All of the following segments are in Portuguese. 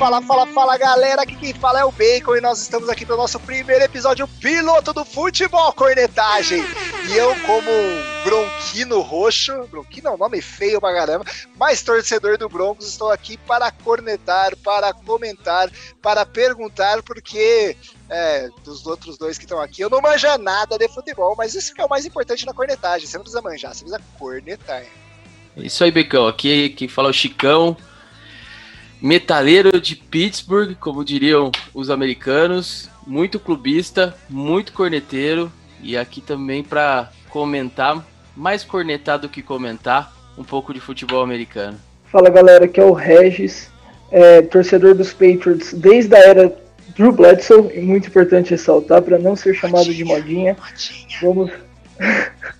fala, fala, fala galera, aqui quem fala é o Bacon e nós estamos aqui para o nosso primeiro episódio piloto do Futebol Cornetagem. E eu, como bronquino roxo, bronquino é um nome feio pra caramba, mas torcedor do Broncos, estou aqui para cornetar, para comentar, para perguntar, porque é, dos outros dois que estão aqui, eu não manjo nada de futebol, mas isso que é o mais importante na cornetagem, você não precisa manjar, você precisa cornetar. Isso aí, Becão, aqui quem fala é o Chicão, metaleiro de Pittsburgh, como diriam os americanos, muito clubista, muito corneteiro e aqui também para comentar, mais cornetar do que comentar, um pouco de futebol americano. Fala galera, aqui é o Regis, é, torcedor dos Patriots desde a era Drew Bledsoe, e muito importante ressaltar para não ser chamado modinha, de modinha. modinha. Vamos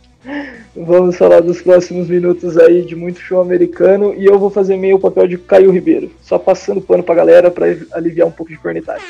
Vamos falar dos próximos minutos aí de muito show americano e eu vou fazer meio o papel de Caio Ribeiro, só passando pano pra galera para aliviar um pouco de cornetagem.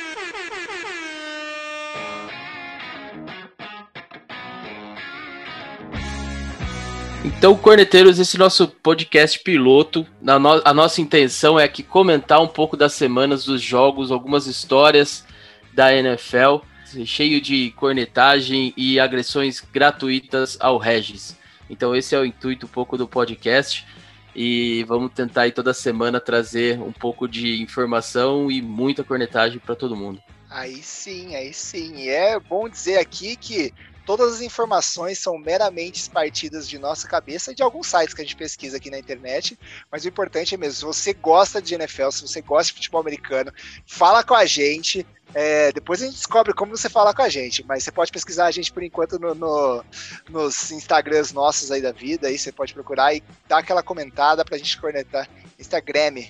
Então, corneteiros, esse nosso podcast piloto, no a nossa intenção é aqui comentar um pouco das semanas dos jogos, algumas histórias da NFL cheio de cornetagem e agressões gratuitas ao Regis. Então esse é o intuito um pouco do podcast e vamos tentar aí toda semana trazer um pouco de informação e muita cornetagem para todo mundo. Aí sim, aí sim. E é bom dizer aqui que todas as informações são meramente partidas de nossa cabeça e de alguns sites que a gente pesquisa aqui na internet. Mas o importante é mesmo, se você gosta de NFL, se você gosta de futebol americano, fala com a gente. É, depois a gente descobre como você fala com a gente, mas você pode pesquisar a gente por enquanto no, no, nos Instagrams nossos aí da vida, aí você pode procurar e dar aquela comentada pra gente cornetar. Instagram,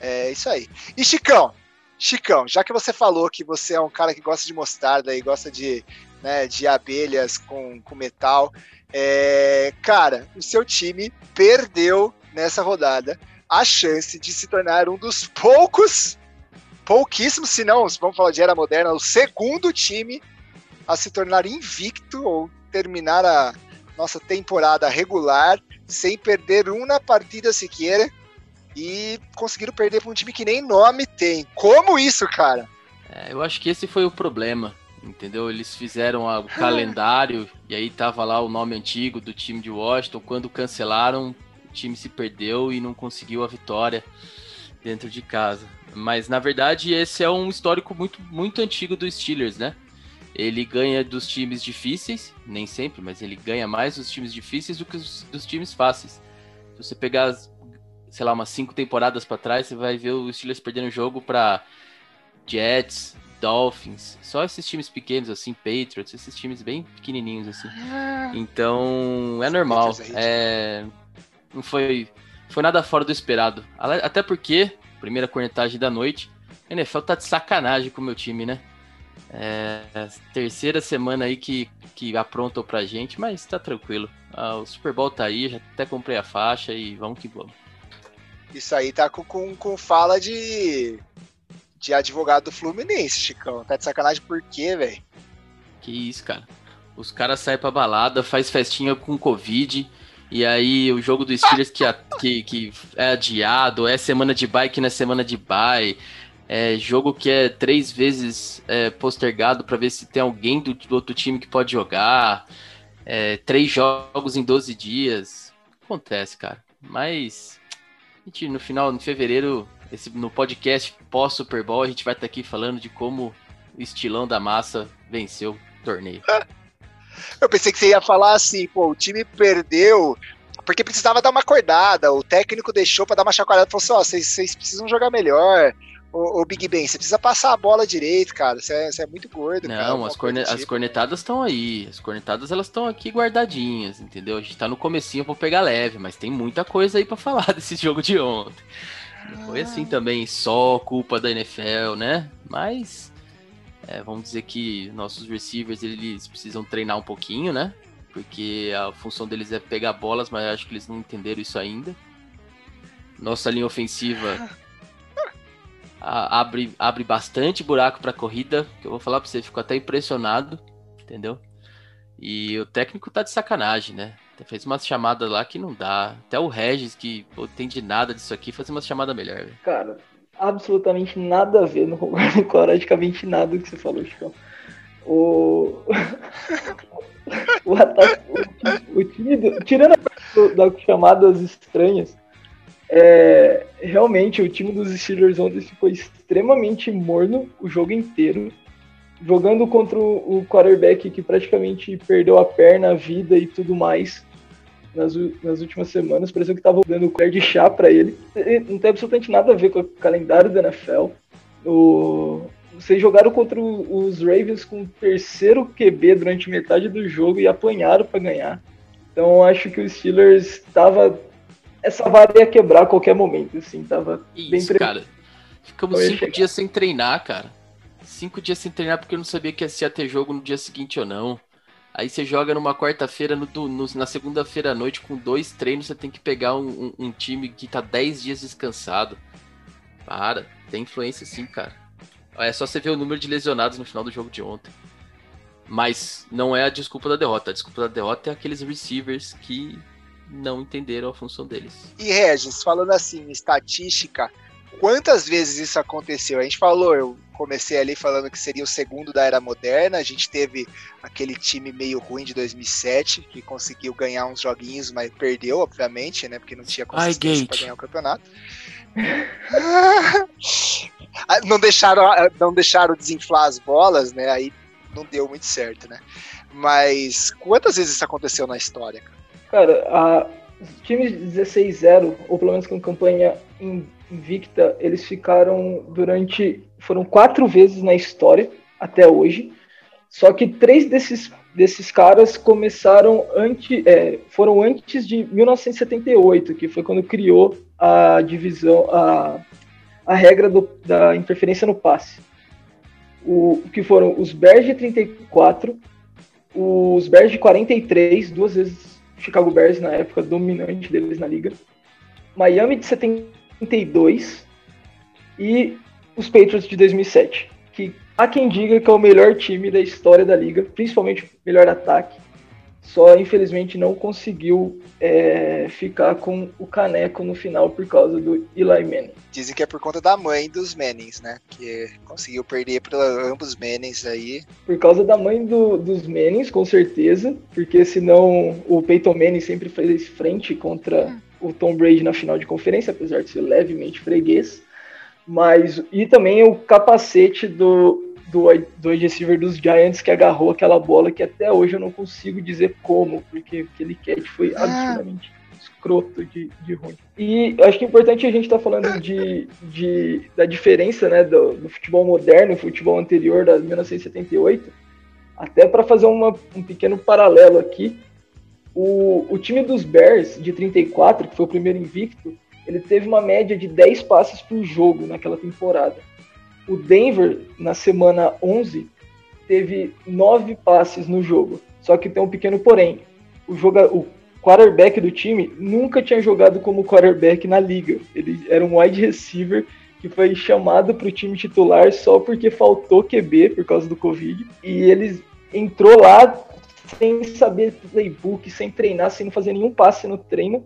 é isso aí. E Chicão, Chicão, já que você falou que você é um cara que gosta de mostarda e gosta de, né, de abelhas com, com metal, é, cara, o seu time perdeu nessa rodada a chance de se tornar um dos poucos pouquíssimos, se não, vamos falar de era moderna, o segundo time a se tornar invicto ou terminar a nossa temporada regular sem perder uma partida sequer e conseguiram perder para um time que nem nome tem. Como isso, cara? É, eu acho que esse foi o problema, entendeu? Eles fizeram o calendário e aí tava lá o nome antigo do time de Washington. Quando cancelaram, o time se perdeu e não conseguiu a vitória dentro de casa. Mas na verdade esse é um histórico muito, muito antigo dos Steelers, né? Ele ganha dos times difíceis, nem sempre, mas ele ganha mais dos times difíceis do que os, dos times fáceis. Se você pegar, sei lá, umas cinco temporadas para trás, você vai ver os Steelers perdendo jogo para Jets, Dolphins, só esses times pequenos assim, Patriots, esses times bem pequenininhos assim. Ah. Então é normal. É, não foi, foi nada fora do esperado. Até porque primeira cornetagem da noite. A NFL tá de sacanagem com o meu time, né? É, terceira semana aí que, que aprontou pra gente, mas tá tranquilo. Ah, o Super Bowl tá aí, já até comprei a faixa e vamos que vamos. Isso aí tá com, com, com fala de, de advogado do Fluminense, Chicão. Tá de sacanagem por quê, velho? Que isso, cara. Os caras saem pra balada, faz festinha com Covid e aí o jogo do Steelers que, que, que é adiado, é semana de bye que não é semana de bye. É jogo que é três vezes é, postergado para ver se tem alguém do, do, outro time que pode jogar. É, três jogos em 12 dias. Acontece, cara. Mas a gente, no final, em fevereiro, esse, no podcast pós-Super Bowl, a gente vai estar tá aqui falando de como o estilão da massa venceu o torneio. Eu pensei que você ia falar assim, pô, o time perdeu porque precisava dar uma acordada. O técnico deixou para dar uma chacoalhada e falou assim: ó, vocês, vocês precisam jogar melhor. Ô, ô, Big Ben, você precisa passar a bola direito, cara. Você é, você é muito gordo. Não, cara, as, corne tipo. as cornetadas estão aí. As cornetadas elas estão aqui guardadinhas, entendeu? A gente tá no comecinho, vou pegar leve, mas tem muita coisa aí para falar desse jogo de ontem. Não foi assim também só culpa da NFL, né? Mas é, vamos dizer que nossos receivers eles precisam treinar um pouquinho, né? Porque a função deles é pegar bolas, mas acho que eles não entenderam isso ainda. Nossa linha ofensiva a, abre, abre bastante buraco para corrida, que eu vou falar para você, ficou até impressionado, entendeu? E o técnico tá de sacanagem, né? Fez umas chamadas lá que não dá. Até o Regis, que pô, tem de nada disso aqui, faz uma chamada melhor. Cara, absolutamente nada a ver, não concordo praticamente nada que você falou, Chico. O, o, ataque, o, o time, do... tirando a das chamadas estranhas, é, realmente o time dos Steelers ontem ficou extremamente morno o jogo inteiro, jogando contra o quarterback que praticamente perdeu a perna, a vida e tudo mais nas, nas últimas semanas. Pareceu que estava dando colher de chá para ele. Não tem absolutamente nada a ver com o calendário da NFL. O, vocês jogaram contra os Ravens com o terceiro QB durante metade do jogo e apanharam para ganhar. Então acho que o Steelers estava essa vara ia quebrar a qualquer momento, assim, tava Isso, bem pre... cara. Ficamos cinco chegar. dias sem treinar, cara. Cinco dias sem treinar porque eu não sabia que ia ter jogo no dia seguinte ou não. Aí você joga numa quarta-feira, no, no, na segunda-feira à noite, com dois treinos, você tem que pegar um, um, um, time que tá dez dias descansado. Para, tem influência sim, cara. É só você ver o número de lesionados no final do jogo de ontem. Mas não é a desculpa da derrota. A desculpa da derrota é aqueles receivers que não entenderam a função deles. E Regis, falando assim, estatística, quantas vezes isso aconteceu? A gente falou, eu comecei ali falando que seria o segundo da era moderna. A gente teve aquele time meio ruim de 2007 que conseguiu ganhar uns joguinhos, mas perdeu, obviamente, né? Porque não tinha consistência para ganhar o campeonato. não deixaram, não deixaram desinflar as bolas, né? Aí não deu muito certo, né? Mas quantas vezes isso aconteceu na história? Cara, a, times 16-0, ou pelo menos com campanha invicta, eles ficaram durante. foram quatro vezes na história até hoje. Só que três desses, desses caras começaram antes. É, foram antes de 1978, que foi quando criou a divisão, a, a regra do, da interferência no passe. O, que foram os Bears de 34, os Bears de 43, duas vezes Chicago Bears na época dominante deles na liga, Miami de 72 e os Patriots de 2007, que há quem diga que é o melhor time da história da liga, principalmente o melhor ataque só infelizmente não conseguiu é, ficar com o caneco no final por causa do Eli Manning. Dizem que é por conta da mãe dos Mannings, né? Que conseguiu perder para ambos Mannings aí. Por causa da mãe do, dos Mannings, com certeza, porque senão o Peyton Manning sempre fez frente contra hum. O Tom Brady na final de conferência, apesar de ser levemente freguês. Mas e também o capacete do do, do receiver dos Giants que agarrou aquela bola que até hoje eu não consigo dizer como, porque aquele catch foi ah. absurdamente escroto de, de ruim. E acho que é importante a gente estar tá falando de, de, da diferença né, do, do futebol moderno e futebol anterior da 1978, até para fazer uma, um pequeno paralelo aqui. O, o time dos Bears de 34, que foi o primeiro invicto, ele teve uma média de 10 passes por jogo naquela temporada. O Denver, na semana 11, teve nove passes no jogo. Só que tem um pequeno porém. O, joga, o quarterback do time nunca tinha jogado como quarterback na liga. Ele era um wide receiver que foi chamado para o time titular só porque faltou QB por causa do Covid. E ele entrou lá sem saber playbook, sem treinar, sem fazer nenhum passe no treino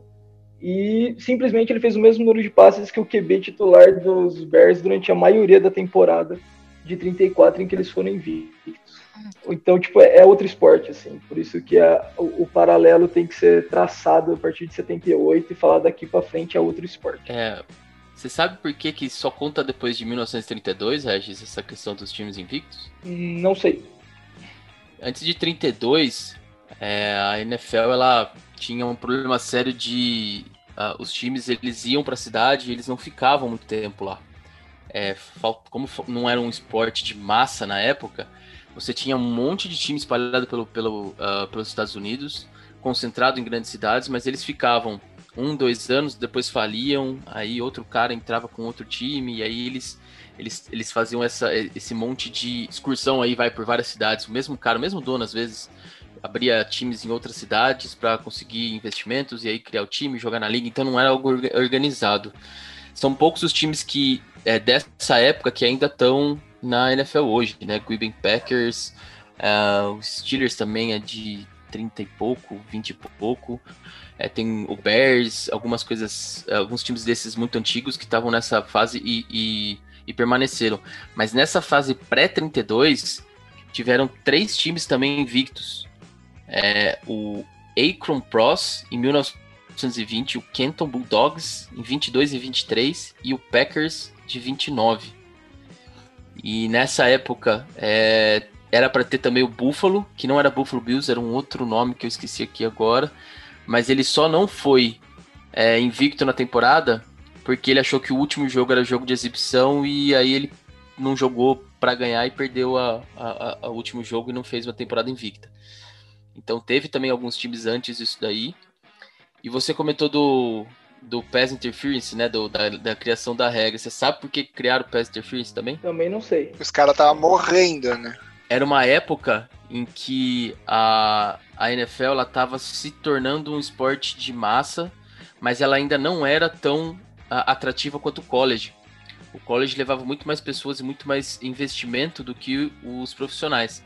e simplesmente ele fez o mesmo número de passes que o QB titular dos Bears durante a maioria da temporada de 34 em que eles foram invictos. Então, tipo, é outro esporte, assim. Por isso que a, o, o, paralelo tem que ser traçado a partir de 78 e falar daqui para frente é outro esporte. É. Você sabe por que, que só conta depois de 1932, Regis, essa questão dos times invictos? Não sei. Antes de 32, é, a NFL ela tinha um problema sério de uh, os times eles iam para a cidade e eles não ficavam muito tempo lá. É, como não era um esporte de massa na época, você tinha um monte de time espalhado pelo, pelo, uh, pelos Estados Unidos, concentrado em grandes cidades, mas eles ficavam um, dois anos, depois faliam, aí outro cara entrava com outro time, e aí eles, eles, eles faziam essa, esse monte de excursão aí, vai por várias cidades, o mesmo cara, o mesmo dono às vezes, abria times em outras cidades para conseguir investimentos e aí criar o time, jogar na liga, então não era algo organizado. São poucos os times que é, dessa época que ainda estão na NFL hoje, né? Green Packers, uh, os Steelers também é de 30 e pouco, 20 e pouco. É, tem o Bears, algumas coisas, alguns times desses muito antigos que estavam nessa fase e, e, e, permaneceram. Mas nessa fase pré-32, tiveram três times também invictos. É, o Akron Pros, em 1920, o Kenton Bulldogs, em 22 e 23, e o Packers, de 29. E nessa época, é, era para ter também o Buffalo, que não era Buffalo Bills, era um outro nome que eu esqueci aqui agora. Mas ele só não foi é, invicto na temporada porque ele achou que o último jogo era jogo de exibição e aí ele não jogou para ganhar e perdeu a, a, a, último jogo e não fez uma temporada invicta. Então teve também alguns times antes disso daí. E você comentou do, do Pass Interference, né? Do, da, da criação da regra. Você sabe por que criaram o Pass Interference também? Também não sei. Os caras estavam morrendo, né? era uma época em que a, a NFL ela estava se tornando um esporte de massa, mas ela ainda não era tão atrativa quanto o college. O college levava muito mais pessoas e muito mais investimento do que os profissionais.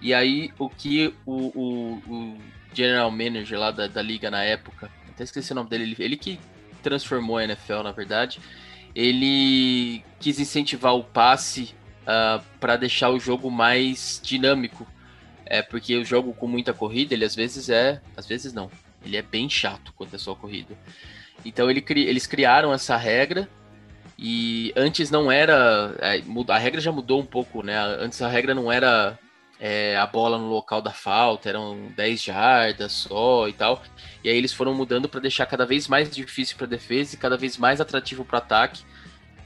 E aí o que o, o, o general manager lá da, da, liga na época, até esqueci o nome dele, ele, ele que transformou a NFL na verdade, ele quis incentivar o passe uh, ah, para deixar o jogo mais dinâmico. É porque o jogo com muita corrida, ele às vezes é. Às vezes não. Ele é bem chato quando é só corrida. Então ele, eles criaram essa regra. E antes não era. É, a regra já mudou um pouco, né? Antes a regra não era é, a bola no local da falta, eram 10 jardas só e tal. E aí eles foram mudando para deixar cada vez mais difícil para defesa e cada vez mais atrativo para ataque.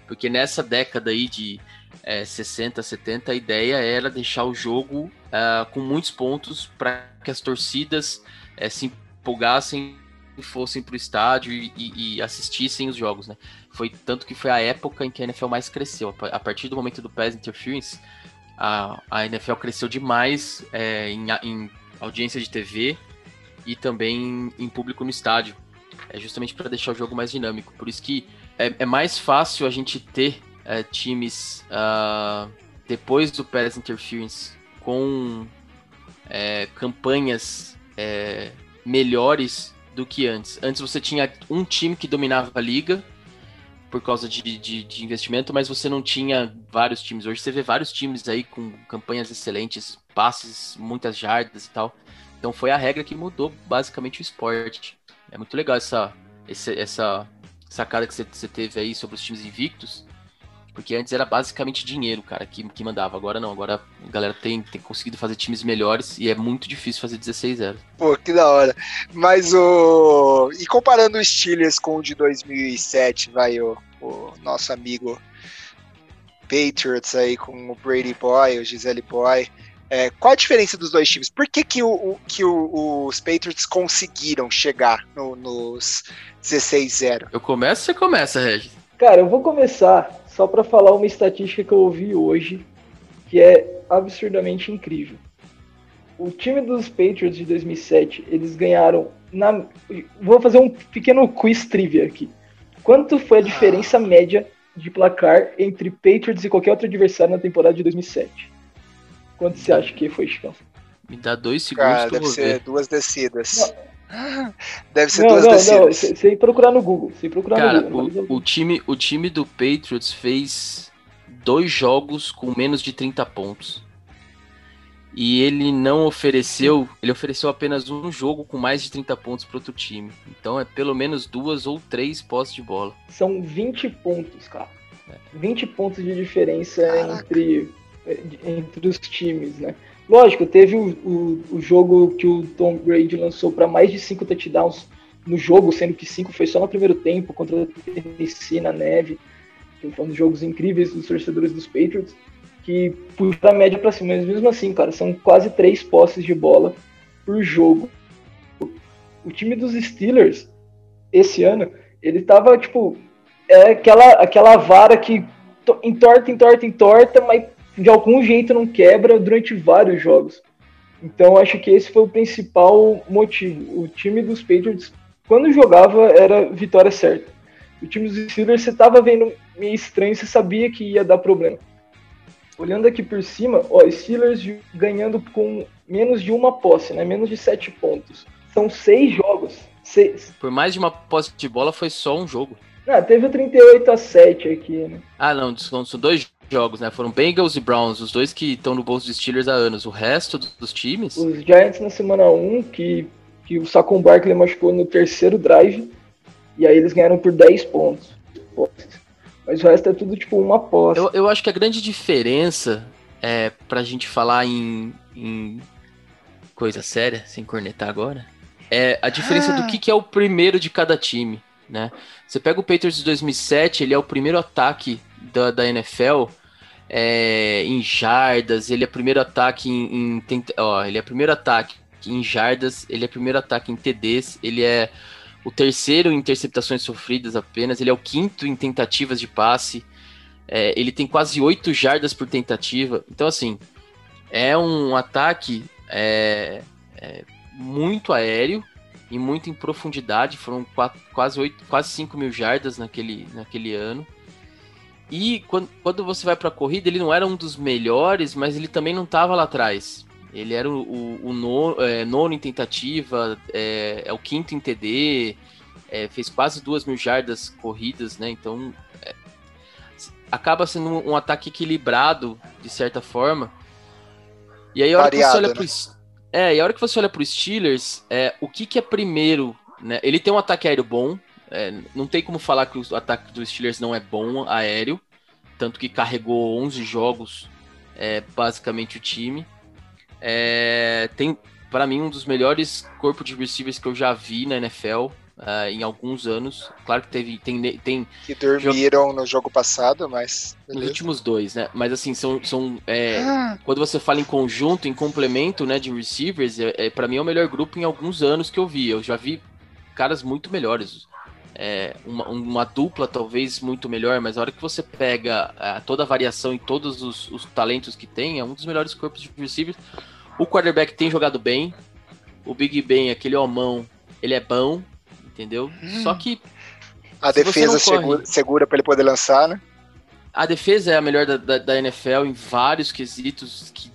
Porque nessa década aí de é, 60, 70, a ideia era deixar o jogo uh, com muitos pontos para que as torcidas uh, se empolgassem fossem para o estádio e, e, assistissem os jogos, né? Foi tanto que foi a época em que a NFL mais cresceu. A partir do momento do Pass Interference, a, a NFL cresceu demais é, em, em, audiência de TV e também em, em público no estádio. É justamente para deixar o jogo mais dinâmico. Por isso que é, é mais fácil a gente ter é, times uh, depois do Pass Interference com é, campanhas é, melhores do que antes. Antes você tinha um time que dominava a liga por causa de, de, de, investimento, mas você não tinha vários times. Hoje você vê vários times aí com campanhas excelentes, passes, muitas jardas e tal. Então foi a regra que mudou basicamente o esporte. É muito legal essa, essa, essa sacada que você, você teve aí sobre os times invictos. Porque antes era basicamente dinheiro, cara, que, que mandava. Agora não, agora a galera tem, tem conseguido fazer times melhores e é muito difícil fazer 16-0. Pô, que da hora. Mas o. E comparando o Steelers com o de 2007, vai, o, o nosso amigo Patriots aí com o Brady Boy, o Gisele Boy. É, qual a diferença dos dois times? Por que, que, o, que o, os Patriots conseguiram chegar no, nos 16-0? Eu começo você começa, Regis? Cara, eu vou começar só para falar uma estatística que eu ouvi hoje, que é absurdamente incrível. O time dos Patriots de 2007, eles ganharam na vou fazer um pequeno quiz trivia aqui. Quanto foi a diferença média de placar entre Patriots e qualquer outro adversário na temporada de 2007? Quanto você acha que foi, Chicão? Me dá dois segundos Cara, deve ser ver. duas descidas. Deve ser não, duas não, descidas. Não, sem procurar no Google. Sem procurar Cara, no Google. O, o, time, o time do Patriots fez dois jogos com menos de 30 pontos. E ele não ofereceu, ele ofereceu apenas um jogo com mais de 30 pontos para outro time. Então é pelo menos duas ou três posses de bola. São 20 pontos, cara. É. 20 pontos de diferença entre, entre os times, né? Lógico, teve o, o, o jogo que o Tom Brady lançou para mais de cinco touchdowns no jogo, sendo que cinco foi só no primeiro tempo contra o Tennessee na neve, que foi jogos incríveis dos torcedores dos Patriots, que puxou a média para cima, mas mesmo assim, cara, são quase três posses de bola por jogo. O time dos Steelers, esse ano, ele tava, tipo, é aquela, aquela vara que entorta, entorta, entorta, mas de algum jeito não quebra durante vários jogos. Então acho que esse foi o principal motivo. O time dos Patriots, quando jogava, era vitória certa. O time dos Steelers, você tava vendo meio estranho, você sabia que ia dar problema. Olhando aqui por cima, ó, Steelers ganhando com menos de uma posse, né? Menos de sete pontos. São seis jogos. Seis. Por mais de uma posse de bola, foi só um jogo. Ah, teve o 38 a 7 aqui, né? Ah, não, são dois jogos, né? Foram Bengals e Browns, os dois que estão no bolso dos Steelers há anos. O resto dos times. Os Giants na semana 1, que, que o Saquon Barkley machucou no terceiro drive. E aí eles ganharam por 10 pontos. Mas o resto é tudo tipo uma posse. Eu, eu acho que a grande diferença é pra gente falar em, em coisa séria, sem cornetar agora, é a diferença ah. do que, que é o primeiro de cada time, né? Você pega o Patriots de 2007, ele é o primeiro ataque da, da NFL é, em jardas, ele é primeiro ataque em, em ó, ele é primeiro ataque em jardas, ele é primeiro ataque em TDs, ele é o terceiro em interceptações sofridas apenas, ele é o quinto em tentativas de passe, é, ele tem quase oito jardas por tentativa. Então, assim, é um ataque é, é muito aéreo e muito em profundidade. Foram quatro, quase, 8, quase 5 mil jardas naquele, naquele ano. E quando, quando você vai para a corrida, ele não era um dos melhores, mas ele também não estava lá atrás. Ele era o, o, o nono, é, nono, em tentativa, é, é, o quinto em TD, é, fez quase duas mil jardas corridas, né? Então é, acaba sendo um, um, ataque equilibrado, de certa forma. E aí a hora Variado, que você olha né? pro. É, e a hora que você olha pro Steelers, é, o que, que é primeiro, né? Ele tem um ataque aéreo bom. É, não tem como falar que o ataque dos Steelers não é bom aéreo. Tanto que carregou 11 jogos, é, basicamente, o time. É, tem, para mim, um dos melhores corpos de receivers que eu já vi na NFL. Uh, em alguns anos. Claro que teve, tem, tem que dormiram no jogo passado, mas beleza. nos últimos dois, né? Mas assim são, são é, ah. quando você fala em conjunto, em complemento, né, de receivers, é, é para mim é o melhor grupo em alguns anos que eu vi. Eu já vi caras muito melhores. É, uma, uma, dupla talvez muito melhor, mas a hora que você pega uh, toda a variação e todos os, os, talentos que tem, é um dos melhores corpos de receivers. O quarterback tem jogado bem, o Big Ben, aquele homão, ele é bom, entendeu? Hum. Só que. A defesa segura, segura para ele poder lançar, né? A defesa é a melhor da, da, da, NFL em vários quesitos que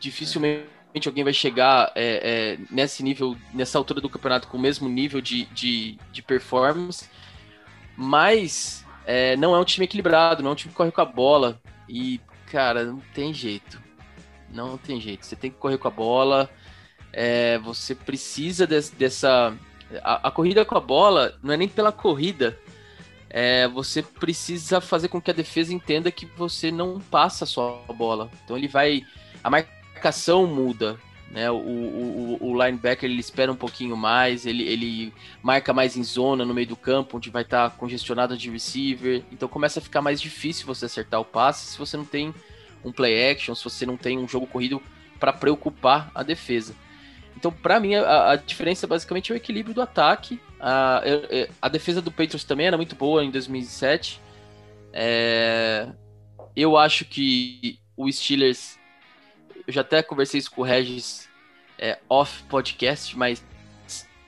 dificilmente alguém vai chegar é, é, nesse nível, nessa altura do campeonato com o mesmo nível de, de, de performance. Mas é, não é um time equilibrado, não é um time que corre com a bola. E, cara, não tem jeito. Não tem jeito. Você tem que correr com a bola. É, você precisa de, dessa a, a, corrida com a bola não é nem pela corrida. É, você precisa fazer com que a defesa entenda que você não passa só a bola. Então ele vai. A marcação muda. Né? O, o, o linebacker ele espera um pouquinho mais, ele, ele marca mais em zona no meio do campo, onde vai estar tá congestionado de receiver. Então começa a ficar mais difícil você acertar o passe se você não tem um play action, se você não tem um jogo corrido para preocupar a defesa. Então, para mim, a, a, diferença basicamente é o equilíbrio do ataque. A, a, defesa do Patriots também era muito boa em 2007. É, eu acho que o Steelers. Eu já até conversei isso com o Regis é, off podcast, mas,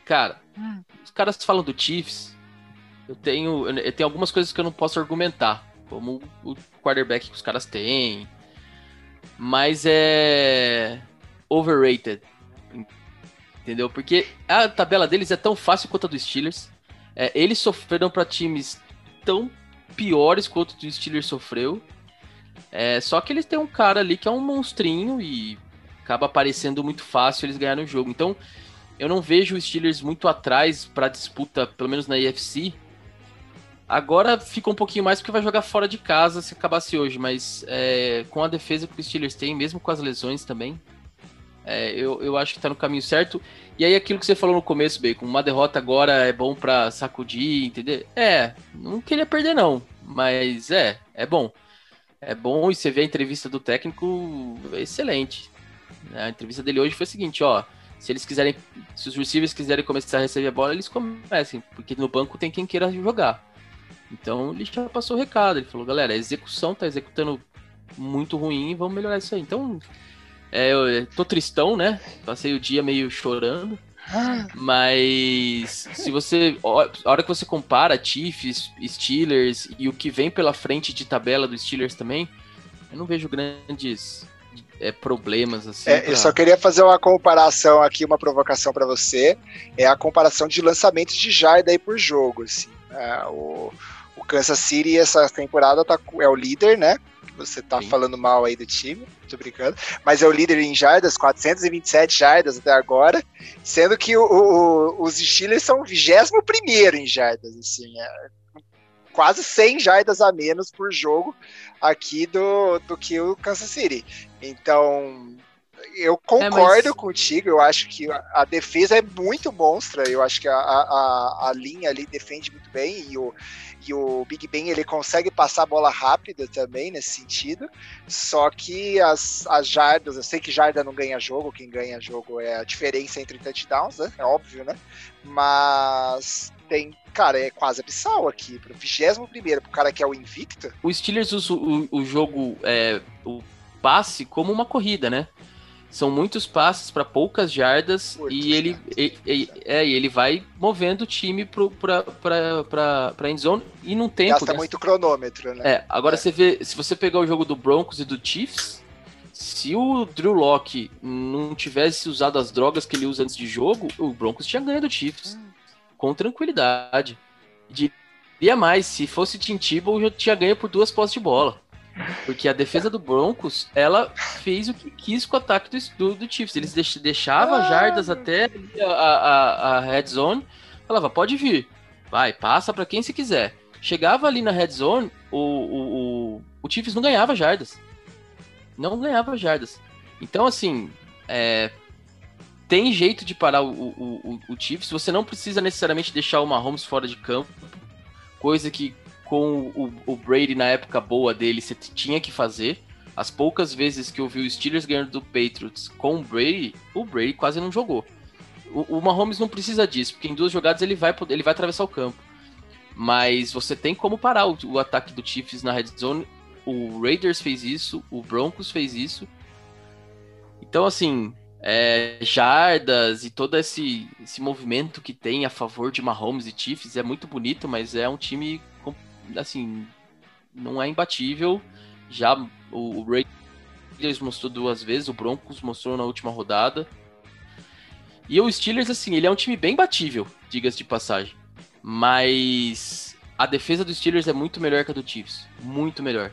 cara, hum. os caras falam do Chiefs. Eu tenho, eu tenho algumas coisas que eu não posso argumentar, como o quarterback que os caras têm. Mas é overrated entendeu? Porque a tabela deles é tão fácil quanto a dos Steelers. É, eles sofreram para times tão piores quanto o Steelers sofreu. É, só que eles têm um cara ali que é um monstrinho e acaba aparecendo muito fácil eles ganharem o jogo. Então, eu não vejo os Steelers muito atrás para disputa, pelo menos na EFC. Agora fica um pouquinho mais porque vai jogar fora de casa se acabasse hoje, mas é, com a defesa que os Steelers têm, mesmo com as lesões também, é, eu, eu acho que tá no caminho certo. E aí aquilo que você falou no começo, Bacon, uma derrota agora é bom para sacudir, entendeu? É, não queria perder não, mas é, é bom. É bom e você vê a entrevista do técnico, excelente. A entrevista dele hoje foi o seguinte, ó, se eles quiserem, se os receivers quiserem começar a receber a bola, eles comecem, porque no banco tem quem queira jogar. Então ele já passou o recado, ele falou, galera, a execução tá executando muito ruim, vamos melhorar isso aí. Então, é, eu tô tristão, né? Passei o dia meio chorando. Mas se você. A hora que você compara Chiefs, Steelers e o que vem pela frente de tabela do Steelers também, eu não vejo grandes é, problemas assim. É, pra... Eu só queria fazer uma comparação aqui, uma provocação para você. É a comparação de lançamentos de jarda aí por jogo. Assim. É, o, o Kansas City essa temporada tá, é o líder, né? Você tá Sim. falando mal aí do time, tô brincando. Mas é o líder em jardas, 427 jardas até agora. Sendo que o, o, os Steelers são o 21 em jardas. Assim, é, quase 100 jardas a menos por jogo aqui do, do que o Kansas City. Então, eu concordo é, mas... contigo, eu acho que a defesa é muito monstra, eu acho que a, a, a linha ali defende muito bem e o, e o Big Ben ele consegue passar a bola rápida também nesse sentido, só que as, as jardas, eu sei que jarda não ganha jogo, quem ganha jogo é a diferença entre touchdowns, né? É óbvio, né? Mas tem, cara, é quase abissal aqui, pro 21 primeiro, pro cara que é o invicto. O Steelers usa o, o jogo, é, o passe como uma corrida, né? São muitos passes para poucas jardas e ele, e, e, é, ele vai movendo o time para endzone e não tem. Gasta muito cronômetro, né? É, agora é. você vê, se você pegar o jogo do Broncos e do Chiefs, se o Drew Locke não tivesse usado as drogas que ele usa antes de jogo, o Broncos tinha ganho do Chiefs. Hum. Com tranquilidade. Diria mais, se fosse Tim Tebow, eu tinha ganho por duas postes de bola. Porque a defesa do Broncos, ela fez o que quis com o ataque do, do, Chiefs. Eles deixavam ah, jardas até a, a, a red zone, falava, pode vir, vai, passa para quem se quiser. Chegava ali na red zone, o, o, o, o Chiefs não ganhava jardas. Não ganhava jardas. Então, assim, é, tem jeito de parar o, o, o, o Chiefs. Você não precisa necessariamente deixar o Mahomes fora de campo, coisa que com o, o, Brady na época boa dele, você tinha que fazer. As poucas vezes que eu vi o Steelers ganhando do Patriots com o Brady, o Brady quase não jogou. O, o Mahomes não precisa disso, porque em duas jogadas ele vai, ele vai atravessar o campo. Mas você tem como parar o, o ataque do Chiefs na red zone. O Raiders fez isso, o Broncos fez isso. Então, assim, é, jardas e todo esse, esse movimento que tem a favor de Mahomes e Chiefs é muito bonito, mas é um time assim, não é imbatível. Já o, o Raiders mostrou duas vezes, o Broncos mostrou na última rodada. E o Steelers, assim, ele é um time bem batível, diga-se de passagem. Mas a defesa do Steelers é muito melhor que a do Chiefs. Muito melhor.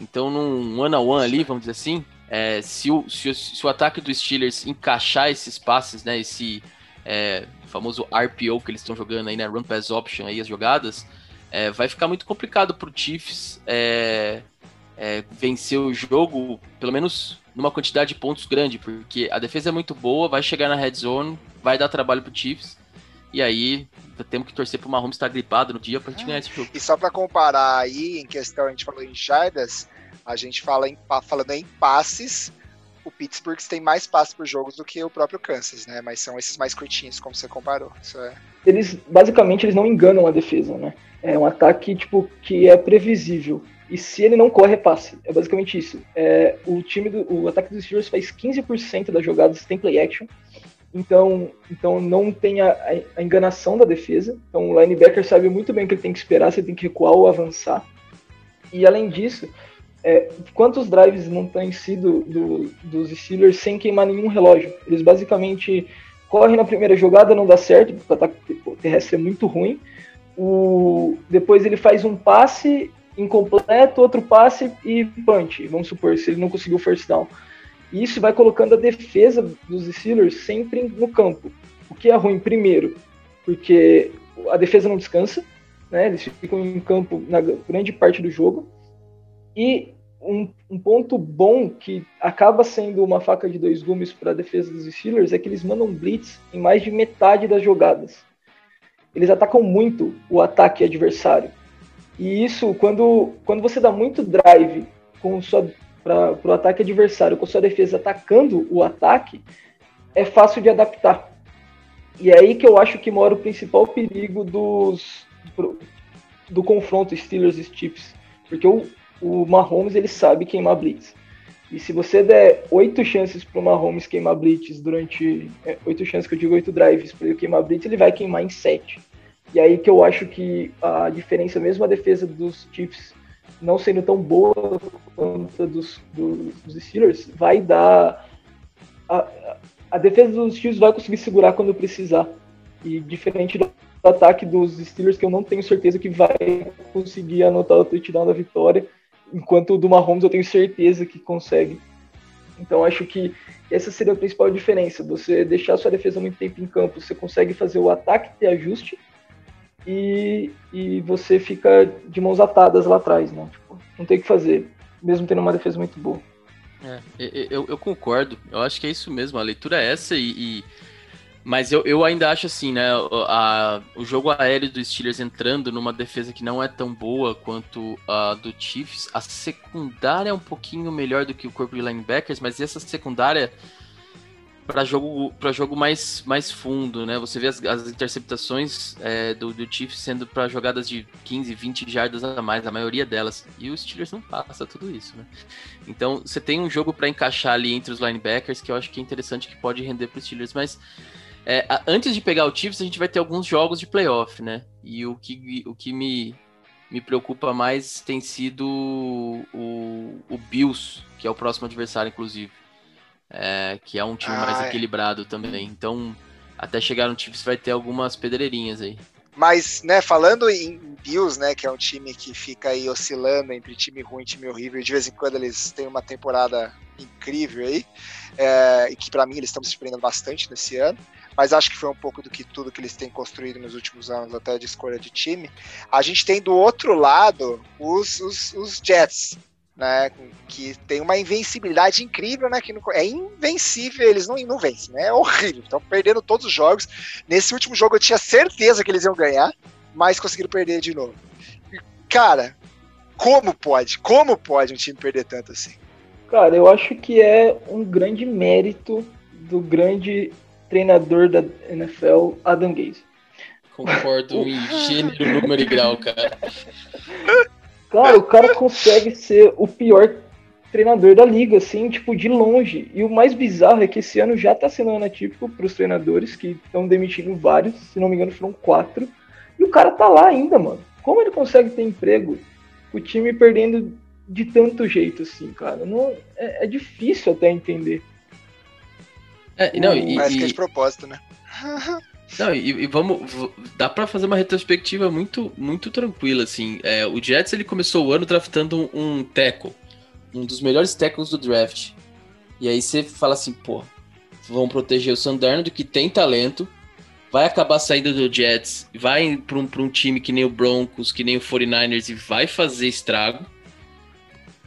Então, num one-on-one -on -one ali, vamos dizer assim, é, se, o, se, o, se, o, ataque do Steelers encaixar esses passes, né, esse é, famoso RPO que eles estão jogando aí, né, Run Pass Option aí, as jogadas, é, vai ficar muito complicado para o Chiefs é, é, vencer o jogo, pelo menos numa quantidade de pontos grande, porque a defesa é muito boa, vai chegar na red zone, vai dar trabalho para o Chiefs, e aí temos que torcer para o Mahomes estar gripado no dia para a gente ganhar esse jogo. E só para comparar aí, em questão, a gente falou em jardas, a gente fala em, falando em passes, o Pittsburgh tem mais passes por jogos do que o próprio Kansas, né? Mas são esses mais curtinhos, como você comparou. É... Eles, basicamente, eles não enganam a defesa, né? É um ataque tipo que é previsível. E se ele não corre, é passe. É basicamente isso. É, o time do o ataque dos Steelers faz 15% das jogadas tem play action. Então, então não tem a, a, enganação da defesa. Então o linebacker sabe muito bem o que ele tem que esperar, se ele tem que recuar ou avançar. E além disso, é, quantos drives não têm sido do, dos Steelers sem queimar nenhum relógio? Eles basicamente correm na primeira jogada, não dá certo, o ataque terrestre é muito ruim o, depois ele faz um passe incompleto, outro passe e punch, vamos supor, se ele não conseguiu first down. E isso vai colocando a defesa dos Steelers sempre no campo. O que é ruim, primeiro, porque a defesa não descansa, né? eles ficam em campo na grande parte do jogo. E um, um, ponto bom que acaba sendo uma faca de dois gumes para a defesa dos Steelers é que eles mandam blitz em mais de metade das jogadas eles atacam muito o ataque adversário. E isso, quando, quando você dá muito drive para o ataque adversário, com sua defesa atacando o ataque, é fácil de adaptar. E é aí que eu acho que mora o principal perigo dos, do confronto Steelers e Chiefs. Porque o, o Mahomes ele sabe queimar blitz. E se você der oito chances para o Mahomes queimar blitz durante. É, oito chances que eu digo, oito drives para ele queimar blitz, ele vai queimar em sete. E aí que eu acho que a diferença, mesmo a defesa dos Chiefs não sendo tão boa quanto a dos, dos, Steelers, vai dar. A, a defesa dos Steelers vai conseguir segurar quando precisar. E diferente do ataque dos Steelers, que eu não tenho certeza que vai conseguir anotar o touchdown da vitória, enquanto o do Mahomes eu tenho certeza que consegue. Então acho que essa seria a principal diferença. Você deixar sua defesa muito tempo em campo, você consegue fazer o ataque ter ajuste e, e você fica de mãos atadas lá atrás, né? Tipo, não tem o que fazer, mesmo tendo uma defesa muito boa. É, eu, eu, concordo. Eu acho que é isso mesmo. A leitura é essa e, e... Mas eu, eu ainda acho assim, né? A, o jogo aéreo dos Steelers entrando numa defesa que não é tão boa quanto a do Chiefs. A secundária é um pouquinho melhor do que o corpo de linebackers, mas essa secundária para jogo para jogo mais, mais fundo, né? Você vê as, as interceptações é, do, do Chiefs sendo para jogadas de 15, 20 jardas a mais, a maioria delas. E os Steelers não passa tudo isso, né? Então, você tem um jogo para encaixar ali entre os linebackers que eu acho que é interessante que pode render para os Steelers, mas é, antes de pegar o Chiefs, a gente vai ter alguns jogos de playoff, né? E o que, o que me, me preocupa mais tem sido o, o Bills, que é o próximo adversário, inclusive é, que é um time ah, mais é. equilibrado também. Então, até chegar no Chiefs vai ter algumas pedreirinhas aí. Mas, né, falando em Bills, né, que é um time que fica aí oscilando entre time ruim e time horrível, e de vez em quando eles têm uma temporada incrível aí, é, e que para mim eles estão se surpreendendo bastante nesse ano, mas acho que foi um pouco do que tudo que eles têm construído nos últimos anos, até de escolha de time. A gente tem do outro lado os, os, os Jets, né? Que tem uma invencibilidade incrível, né? Que não, é invencível, eles não, não vencem, né? É horrível. Estão perdendo todos os jogos. Nesse último jogo eu tinha certeza que eles iam ganhar, mas conseguiram perder de novo. Cara, como pode? Como pode um time perder tanto assim? Cara, eu acho que é um grande mérito do grande treinador da NFL, Adam Gaze. Concordo em gênero, número e grau, cara. Cara, o cara consegue ser o pior treinador da liga, assim, tipo, de longe. E o mais bizarro é que esse ano já tá sendo ano atípico pros treinadores, que estão demitindo vários, se não me engano foram quatro. E o cara tá lá ainda, mano. Como ele consegue ter emprego? O time perdendo de tanto jeito, assim, cara. Não, é, é difícil até entender. É, não, e, Parece que é de propósito, né? Não, e, e, vamos. Dá para fazer uma retrospectiva muito, muito tranquila, assim. É, o Jets ele começou o ano draftando um, um tackle, um dos melhores tackles do draft. E aí você fala assim, pô, vão proteger o Sandarno, que tem talento, vai acabar saindo do Jets, vai para um, pra um time que nem o Broncos, que nem o 49ers e vai fazer estrago.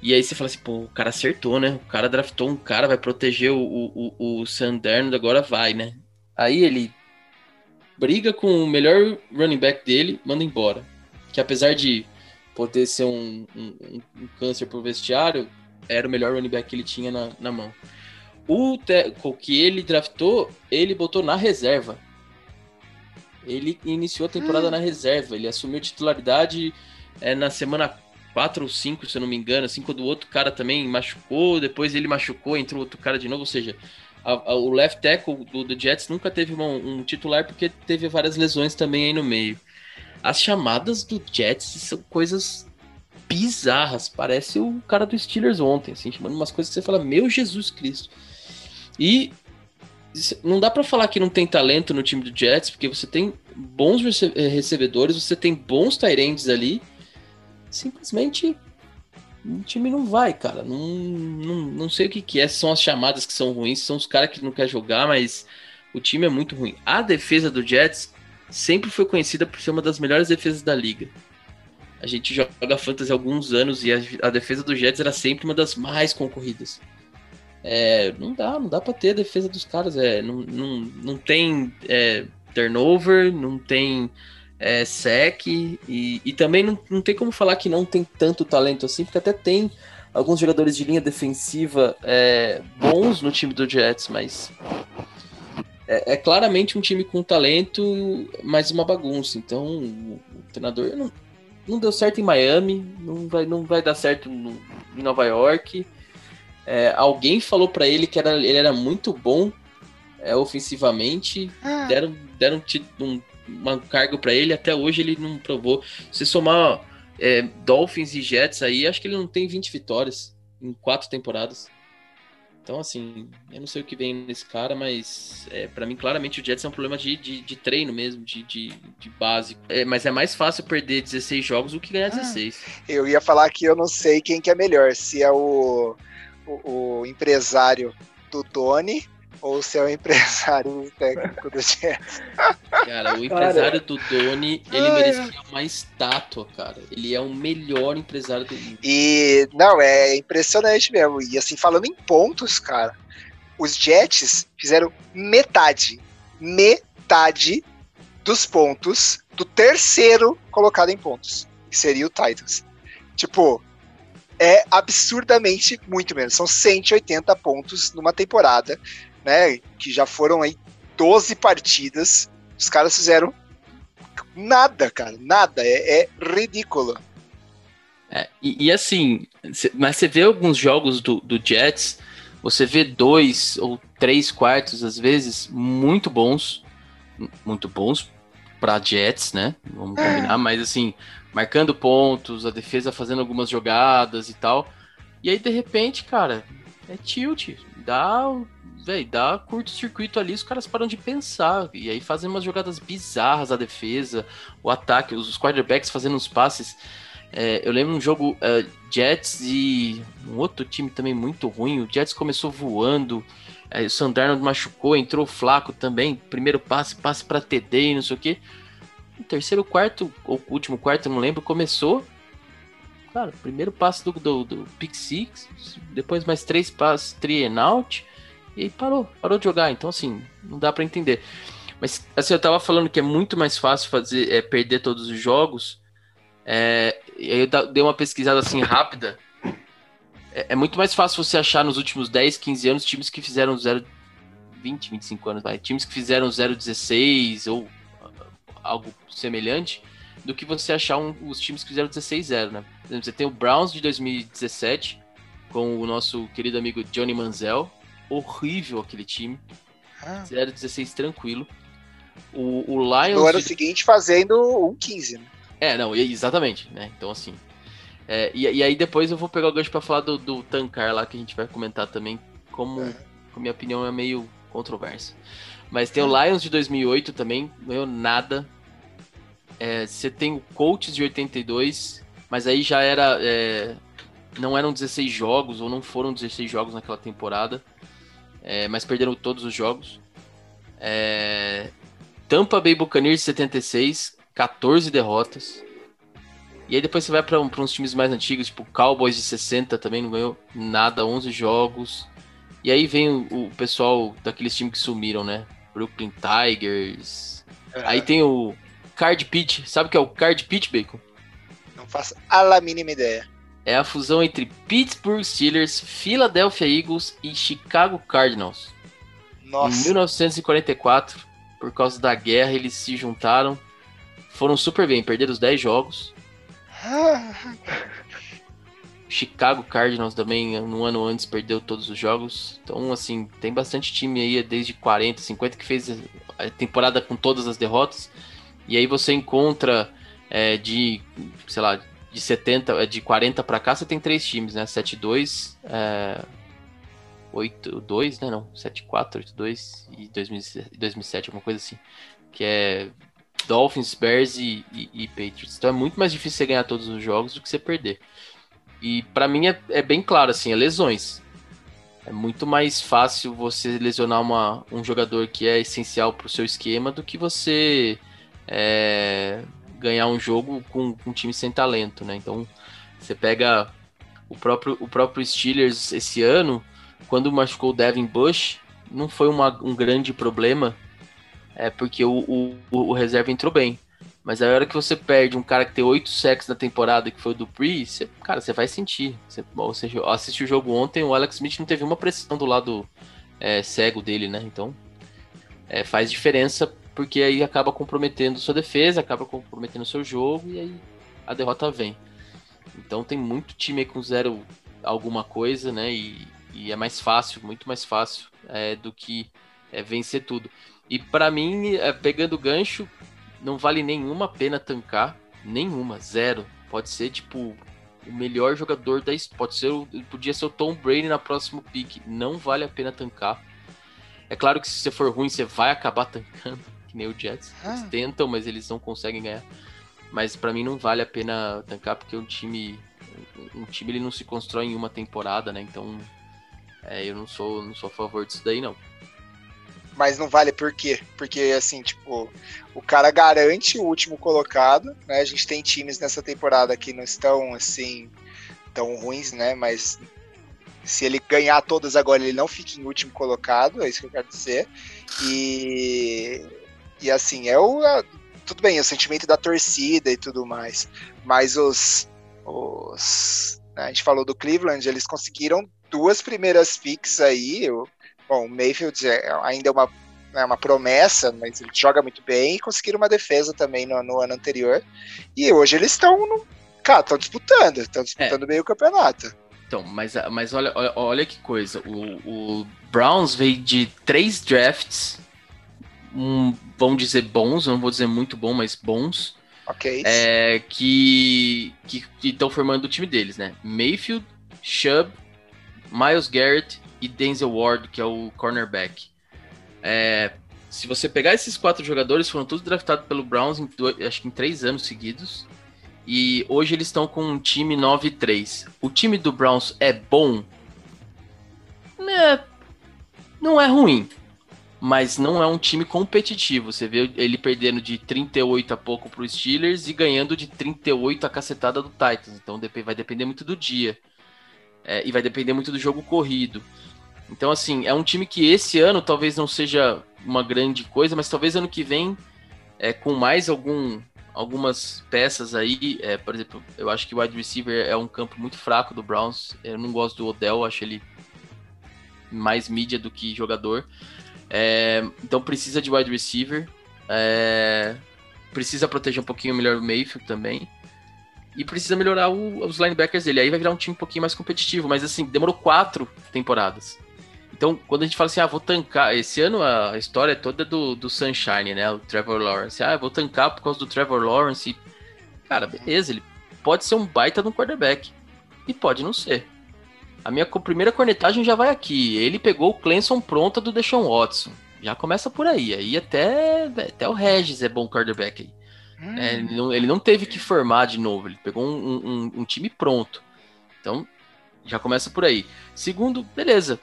E aí você fala assim, pô, o cara acertou, né? O cara draftou um cara, vai proteger o, o, o, o Sandarno, agora vai, né? Aí ele briga com o melhor running back dele, manda embora. Que apesar de poder ser um, um, um câncer pro vestiário, era o melhor running back que ele tinha na, na mão. O tackle que ele draftou, ele botou na reserva. Ele iniciou a temporada hum. na reserva. Ele assumiu titularidade é, na semana 4 ou 5, se eu não me engano, assim, quando o outro cara também machucou, depois ele machucou, entrou outro cara de novo, ou seja, a, a, o left tackle do, do Jets nunca teve uma, um titular porque teve várias lesões também aí no meio. As chamadas do Jets são coisas bizarras. Parece o cara do Steelers ontem, assim, chamando umas coisas que você fala, meu Jesus Cristo. E não dá para falar que não tem talento no time do Jets, porque você tem bons eh, recebedores, você tem bons Tyrands ali. Simplesmente o time não vai, cara. Não, não, não sei o que, que é. São as chamadas que são ruins, são os caras que não querem jogar, mas o time é muito ruim. A defesa do Jets sempre foi conhecida por ser uma das melhores defesas da liga. A gente joga fantasy há alguns anos e a, a defesa do Jets era sempre uma das mais concorridas. É, não dá, não dá pra ter a defesa dos caras. É, não, não, não tem é, turnover, não tem é, sec e, e também não, não tem como falar que não tem tanto talento assim, porque até tem alguns jogadores de linha defensiva é, bons no time do Jets, mas é, é, claramente um time com talento, mas uma bagunça. Então o, o treinador não, não deu certo em Miami, não vai, não vai dar certo no, em Nova York. É, alguém falou para ele que era, ele era muito bom é, ofensivamente, ah. deram, deram um, um cargo para ele, até hoje ele não provou. Se somar é, Dolphins e Jets aí, acho que ele não tem 20 vitórias em quatro temporadas. Então, assim, eu não sei o que vem nesse cara, mas é, para mim, claramente, o Jets é um problema de, de, de treino mesmo, de, de, de básico. É, mas é mais fácil perder 16 jogos do que ganhar 16. Ah, eu ia falar que eu não sei quem que é melhor, se é o, o, o empresário do Tony ou se é o empresário técnico do Jets. Cara, o empresário do Doni, ele Ai, merecia uma estátua, cara. Ele é o melhor empresário do mundo. E, não, é impressionante mesmo. E assim, falando em pontos, cara, os Jets fizeram metade, metade dos pontos do terceiro colocado em pontos, que seria o Titans. Tipo, é absurdamente muito menos. São 180 pontos numa temporada né? Que já foram aí 12 partidas. Os caras fizeram nada, cara. Nada. É, é ridículo. É, e, e, assim, mas você vê alguns jogos do, do Jets, você vê dois ou três quartos, às vezes, muito bons. Muito bons para Jets, né? Vamos é. combinar, mas assim, marcando pontos, a defesa fazendo algumas jogadas e tal. E aí, de repente, cara, é tilt. Dá velho, dá curto-circuito ali, os caras param de pensar. E aí fazem umas jogadas bizarras a defesa, o ataque, os quarterbacks fazendo uns passes. É, eu lembro um jogo uh, Jets e um outro time também muito ruim. O Jets começou voando, o Sandarno machucou, entrou flaco também. Primeiro passe, passe para TD e não sei o que. O terceiro quarto, ou último quarto, não lembro, começou. Cara, primeiro passe do, do, do Pick Six, depois mais três passes, three and out. E parou, parou de jogar. Então, assim, não dá para entender. Mas, assim, eu tava falando que é muito mais fácil fazer, é, perder todos os jogos. É, e aí eu dei uma pesquisada assim rápida. É, é, muito mais fácil você achar nos últimos 10, 15 anos times que fizeram 0, 20, 25 anos, vai, times que fizeram 0,16 ou algo semelhante, do que você achar um, os times que fizeram 16-0, né? Você tem o Browns de 2017, com o nosso querido amigo Johnny Manziel, horrível aquele time. Ah. 0-16 tranquilo. O, o Lions. No ano de... seguinte fazendo um 15, né? É, não, exatamente, né? Então assim. É, e, e, aí depois eu vou pegar o gancho para falar do, do Tancar lá, que a gente vai comentar também, como é. a minha opinião é meio controversa. Mas tem o Lions de 2008 também, ganhou nada. É, você tem o Colts de 82, mas aí já era. É, não eram 16 jogos, ou não foram 16 jogos naquela temporada é, mas perderam todos os jogos. É, Tampa Bay Buccaneers 76, 14 derrotas. E aí depois você vai para uns times mais antigos, tipo Cowboys de 60 também não ganhou nada, 11 jogos. E aí vem o, o pessoal daqueles times que sumiram, né? Brooklyn Tigers. É. Aí tem o Card Pitch. Sabe o que é o Card Pitch, Bacon? Não faço a mínima ideia é a fusão entre Pittsburgh Steelers, Philadelphia Eagles e Chicago Cardinals. Nossa. Em 1944, por causa da guerra, eles se juntaram, foram super bem, perderam os 10 jogos. Chicago Cardinals também, um ano antes, perdeu todos os jogos. Então, assim, tem bastante time aí desde 40, 50 que fez a temporada com todas as derrotas. E aí você encontra é, de, sei lá, de 70, é, de 40 para cá, você tem três times, né? 7-2, é, 8-2, né? Não, 7-4, 8-2 e 2007, alguma coisa assim. Que é Dolphins, Bears e, e, e, Patriots. Então é muito mais difícil você ganhar todos os jogos do que você perder. E para mim é, é, bem claro, assim, é lesões. É muito mais fácil você lesionar uma, um jogador que é essencial para o seu esquema do que você é, ganhar um jogo com, com um time sem talento, né? Então, você pega o próprio, o próprio Steelers esse ano, quando machucou o Devin Bush, não foi uma, um grande problema, é porque o, o, o, reserva entrou bem. Mas a hora que você perde um cara que tem oito sacks na temporada, que foi o Dupree, você, cara, você vai sentir. Você, você assistiu o jogo ontem, o Alex Smith não teve uma pressão do lado é, cego dele, né? Então, é, faz diferença porque aí acaba comprometendo sua defesa, acaba comprometendo seu jogo e aí a derrota vem. Então tem muito time com zero alguma coisa, né? E, e é mais fácil, muito mais fácil é, do que é, vencer tudo. E para mim, é, pegando gancho, não vale nenhuma pena tancar. Nenhuma, zero. Pode ser, tipo, o melhor jogador da pode ser podia ser o Tom Brady na próxima pick. Não vale a pena tancar. É claro que se você for ruim, você vai acabar tancando, que nem o Jets. Eles ah. tentam, mas eles não conseguem ganhar. Mas para mim não vale a pena tancar porque um time um time ele não se constrói em uma temporada, né? Então, é, eu não sou não sou a favor disso daí não. Mas não vale por quê? Porque assim, tipo, o cara garante o último colocado, né? A gente tem times nessa temporada que não estão assim tão ruins, né? Mas se ele ganhar todas agora, ele não fica em último colocado, é isso que eu quero dizer. E, e assim, é o. tudo bem, o sentimento da torcida e tudo mais. Mas os. os né, a gente falou do Cleveland, eles conseguiram duas primeiras picks aí. bom, o Mayfield é, ainda é uma, é uma promessa, mas ele joga muito bem e conseguiram uma defesa também no, no ano anterior. E hoje eles estão. Cara, estão disputando, estão disputando é. bem o campeonato. Então, mas, mas olha, olha, olha que coisa. O, o, Browns veio de três drafts, um, vamos dizer bons, não vou dizer muito bom, mas bons. Ok. É, que estão formando o time deles, né? Mayfield, Chubb, Miles Garrett e Denzel Ward, que é o cornerback. É, se você pegar esses quatro jogadores, foram todos draftados pelo Browns, em, acho que em três anos seguidos. E hoje eles estão com um time 9-3. O time do Browns é bom? É, não é ruim. Mas não é um time competitivo. Você vê ele perdendo de 38 a pouco para os Steelers e ganhando de 38 a cacetada do Titans. Então vai depender muito do dia. É, e vai depender muito do jogo corrido. Então, assim, é um time que esse ano talvez não seja uma grande coisa, mas talvez ano que vem, é, com mais algum algumas peças aí, é, por exemplo, eu acho que o wide receiver é um campo muito fraco do Browns. Eu não gosto do Odell, acho ele mais mídia do que jogador. É, então precisa de wide receiver. É, precisa proteger um pouquinho melhor o Mayfield também. E precisa melhorar o, os linebackers dele. Aí vai virar um time um pouquinho mais competitivo. Mas assim, demorou quatro temporadas. Então, quando a gente fala assim, ah, vou tancar. Esse ano a história é toda do, do Sunshine, né? O Trevor Lawrence. Ah, vou tancar por causa do Trevor Lawrence. Cara, beleza, ele pode ser um baita no quarterback. E pode não ser. A minha primeira cornetagem já vai aqui. Ele pegou o Clemson pronta do Deshaun Watson. Já começa por aí. Aí até, até o Regis é bom quarterback aí. Hum. É, ele, não, ele, não, teve que formar de novo. Ele pegou um, um, um time pronto. Então, já começa por aí. Segundo, beleza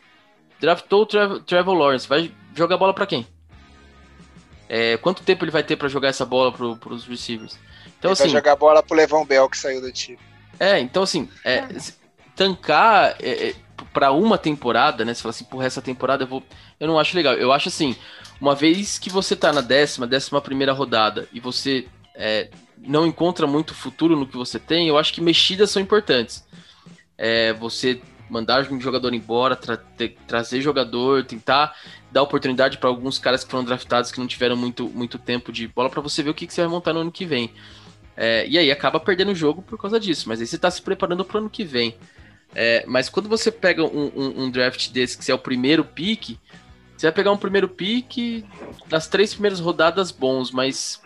draftou o Tra Trevor Lawrence, vai jogar bola para quem? É, quanto tempo ele vai ter para jogar essa bola pro, pros receivers? Então, ele assim, vai jogar bola pro Levão Bell que saiu do time. É, então assim, é, é. Tancar é, é para uma temporada, né? Você fala assim, por essa temporada eu vou. Eu não acho legal. Eu acho assim, uma vez que você tá na décima, décima primeira rodada e você é, não encontra muito futuro no que você tem, eu acho que mexidas são importantes. É, você mandar um jogador embora, tra trazer jogador, tentar dar oportunidade para alguns caras que foram draftados que não tiveram muito, muito tempo de bola para você ver o que, que, você vai montar no ano que vem. É, e aí acaba perdendo o jogo por causa disso, mas aí você está se preparando para o ano que vem. É, mas quando você pega um, um, um, draft desse, que é o primeiro pique, você vai pegar um primeiro pique nas três primeiras rodadas bons, mas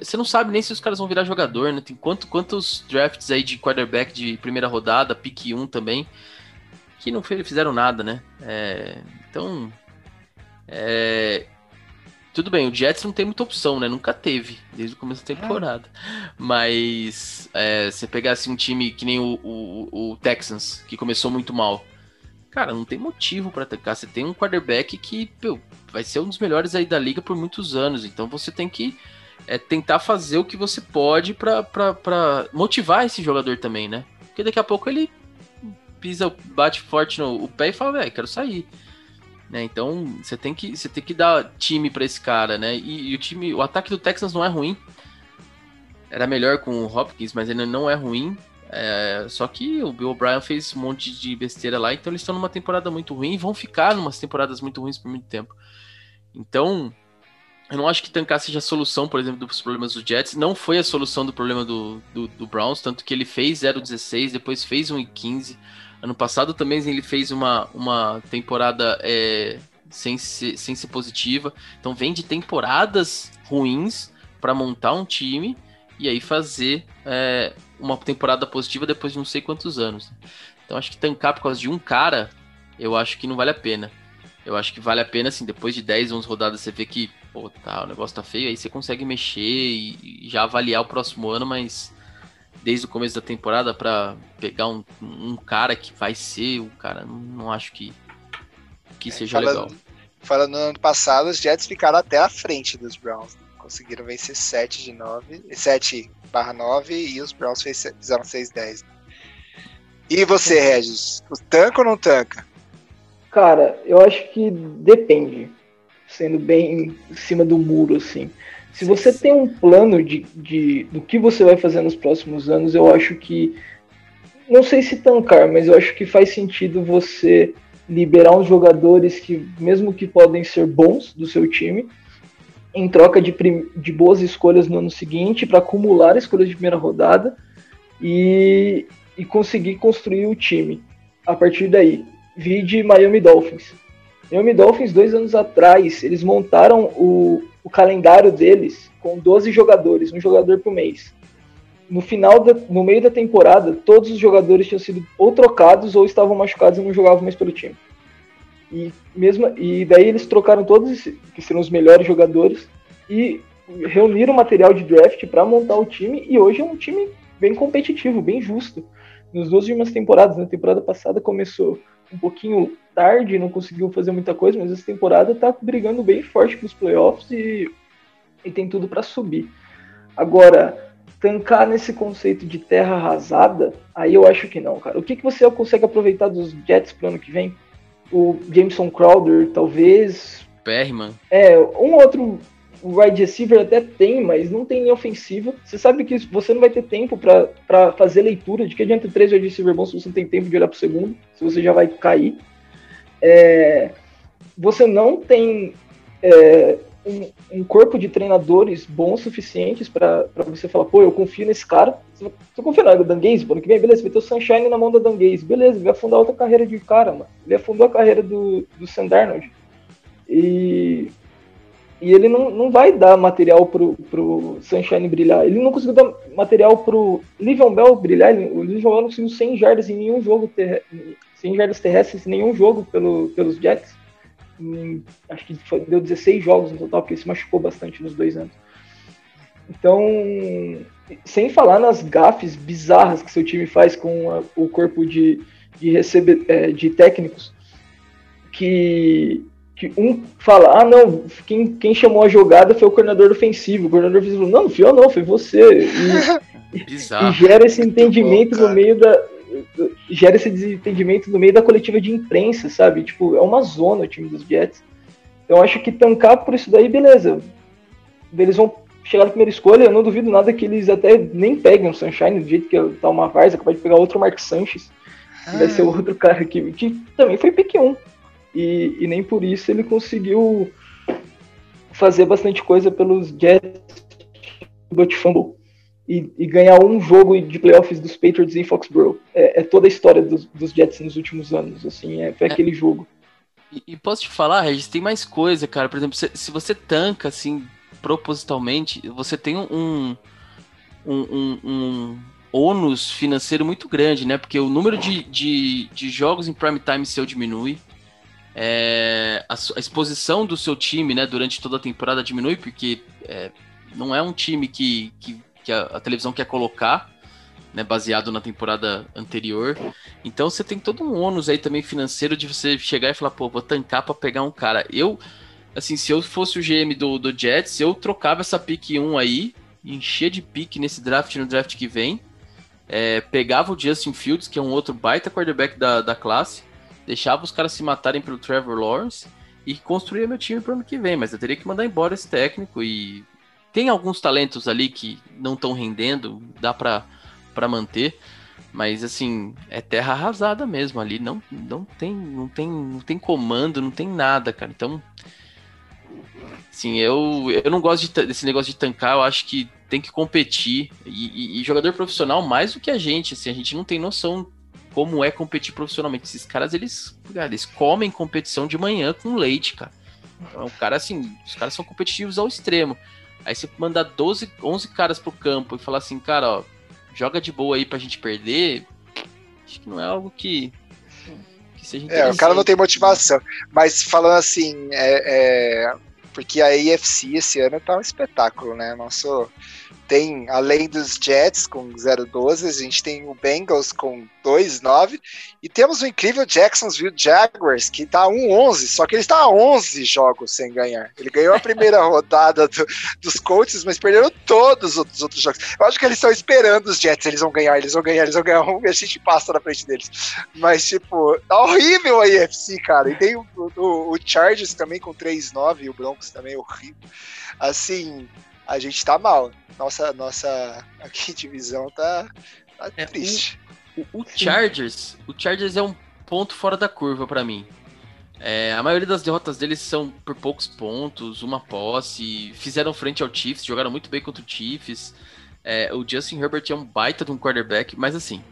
você não sabe nem se os caras vão virar jogador, né? Tem quanto, quantos drafts aí de quarterback de primeira rodada, pique 1 também, que não fizeram nada, né? É, então, é, tudo bem, o Jets não tem muita opção, né? Nunca teve, desde o começo da temporada. Mas é, você pegasse assim, um time que nem o, o, o, Texans, que começou muito mal. Cara, não tem motivo para atacar. Você tem um quarterback que pô, vai ser um dos melhores aí da liga por muitos anos. Então você tem que é, tentar fazer o que você pode para motivar esse jogador também, né? Porque daqui a pouco ele pisa, bate forte no pé e fala, velho, quero sair. Né? Então você tem que você tem que dar time para esse cara, né? E, e, o time, o ataque do Texans não é ruim. Era melhor com o Hopkins, mas ele não é ruim. É, só que o Bill O'Brien fez um monte de besteira lá, então eles estão numa temporada muito ruim e vão ficar numas temporadas muito ruins por muito tempo. Então, eu não acho que tancar seja a solução, por exemplo, dos problemas do Jets. Não foi a solução do problema do, do, do Browns, tanto que ele fez 0,16, depois fez 1,15. Ano passado também ele fez uma, uma temporada é, sem, ser, sem ser positiva. Então vem de temporadas ruins para montar um time e aí fazer é, uma temporada positiva depois de não sei quantos anos. Então acho que tancar por causa de um cara, eu acho que não vale a pena. Eu acho que vale a pena, assim, depois de 10, 11 rodadas você vê que, pô, tá, o negócio tá feio, aí você consegue mexer e, e já avaliar o próximo ano, mas desde o começo da temporada para pegar um, um, cara que vai ser o cara, não, acho que, que é, seja falando, legal. Falando no ano passado, os Jets ficaram até à frente dos Browns. Conseguiram vencer 7 de 9, 7 barra 9 e os Browns fizeram 6-10. E você, Regis? Tanca ou não tanca? Cara, eu acho que depende. Sendo bem em cima do muro, assim. Se você tem um plano de, de, do que você vai fazer nos próximos anos, eu acho que. Não sei se tancar, mas eu acho que faz sentido você liberar uns jogadores que, mesmo que podem ser bons do seu time, em troca de, de boas escolhas no ano seguinte, para acumular escolhas de primeira rodada e, e conseguir construir o time a partir daí. Vide Miami Dolphins. Miami Dolphins, dois anos atrás, eles montaram o, o calendário deles com 12 jogadores, um jogador por mês. No final, da, no meio da temporada, todos os jogadores tinham sido ou trocados ou estavam machucados e não jogavam mais pelo time. E, mesmo, e daí eles trocaram todos, que serão os melhores jogadores, e reuniram material de draft para montar o time, e hoje é um time bem competitivo, bem justo. Nas duas últimas temporadas, na temporada passada começou um pouquinho tarde, não conseguiu fazer muita coisa, mas essa temporada tá brigando bem forte para os playoffs e, e tem tudo para subir. Agora, tancar nesse conceito de terra arrasada, aí eu acho que não, cara. O que, que você consegue aproveitar dos Jets pro ano que vem? O Jameson Crowder, talvez. Perryman. É, um outro o wide receiver até tem, mas não tem nem ofensiva. Você sabe que você não vai ter tempo para fazer leitura. De que adianta três wide receiver bons se você não tem tempo de olhar para o segundo, se você já vai cair. É, você não tem é, um, um, corpo de treinadores bons suficientes para você falar, pô, eu confio nesse cara. Você, você confia no Dan Gaze, ano que vem, beleza, vai ter o Sunshine na mão da Dan Gaze, beleza, ele vai afundar outra carreira de cara, mano. Ele afundou a carreira do, do. E e ele não, não vai dar material pro, pro Sunshine brilhar. Ele não conseguiu dar material pro Livion Bell brilhar. Ele, o Livion Bell não conseguiu 100 jardas em nenhum jogo, ter, 100 jardas terrestres em nenhum jogo pelo, pelos Jets. Em, acho que foi, deu 16 jogos no total, porque ele se machucou bastante nos dois anos. Então, sem falar nas gafes bizarras que seu time faz com a, o corpo de, de, receber, é, de técnicos, que que um fala, ah não, quem, quem chamou a jogada foi o coordenador ofensivo, o coordenador ofensivo não, não fui eu não, foi você. E, e gera esse entendimento bom, no meio da. Gera esse desentendimento no meio da coletiva de imprensa, sabe? Tipo, é uma zona o time dos Jets. Então acho que tancar por isso daí, beleza. Eles vão chegar na primeira escolha, eu não duvido nada que eles até nem peguem o Sunshine, do jeito que tá uma Varsa, pode pegar outro Mark Sanches, que vai ser ah. outro cara que, que também foi pick 1 e, e nem por isso ele conseguiu fazer bastante coisa pelos Jets do Fumble e, e, ganhar um jogo de playoffs dos Patriots em Foxborough. É, é toda a história dos, dos, Jets nos últimos anos, assim, é, foi é. aquele jogo. E, e, posso te falar, Regis, tem mais coisa, cara. Por exemplo, se, se você tanca, assim, propositalmente, você tem um, um, um, um ônus financeiro muito grande, né? Porque o número de, de, de jogos em prime time seu diminui, é, a, a, exposição do seu time né, durante toda a temporada diminui, porque é, não é um time que, que, que a, a, televisão quer colocar, né, baseado na temporada anterior. Então você tem todo um ônus aí também financeiro de você chegar e falar, pô, vou tancar para pegar um cara. Eu, assim, se eu fosse o GM do, do Jets, eu trocava essa pick 1 aí, encher de pique nesse draft no draft que vem. É, pegava o Justin Fields, que é um outro baita quarterback da, da classe, deixava os caras se matarem pelo Trevor Lawrence e construía meu time para o ano que vem, mas eu teria que mandar embora esse técnico e tem alguns talentos ali que não estão rendendo, dá para manter, mas assim, é terra arrasada mesmo ali, não, não tem, não tem, não tem comando, não tem nada, cara. Então, assim, eu, eu não gosto de, desse negócio de tancar, eu acho que tem que competir e, e, e jogador profissional mais do que a gente, assim, a gente não tem noção como é competir profissionalmente. Esses caras, eles, cara, eles comem competição de manhã com leite, cara. Então, o cara, assim, os caras são competitivos ao extremo. Aí você mandar 12, 11 caras pro campo e falar assim, cara, ó, joga de boa aí pra gente perder, acho que não é algo que, que seja. É, o cara não tem motivação. Mas falando assim, é, é, porque a AFC esse ano tá um espetáculo, né? Nosso tem, além dos Jets com 0-12, a gente tem o Bengals com 2-9 e temos o incrível Jacksonville Jaguars, que tá 1-11, só que ele está a 11 jogos sem ganhar. Ele ganhou a primeira rodada do, dos Colts, mas perderam todos os outros jogos. Eu acho que eles estão esperando os Jets, eles vão ganhar, eles vão ganhar, eles vão ganhar um e a gente passa na frente deles. Mas, tipo, tá horrível a AFC, cara. E tem o, o, o Chargers também com 3-9 e o Broncos também horrível. Assim, a gente tá mal. Nossa, nossa aqui divisão tá, tá é, triste. O, o, Chargers, o Chargers é um ponto fora da curva para mim. É, a maioria das derrotas deles são por poucos pontos, uma posse. Fizeram frente ao Chiefs, jogaram muito bem contra o Chiefs. É, o Justin Herbert é um baita de um quarterback, mas assim.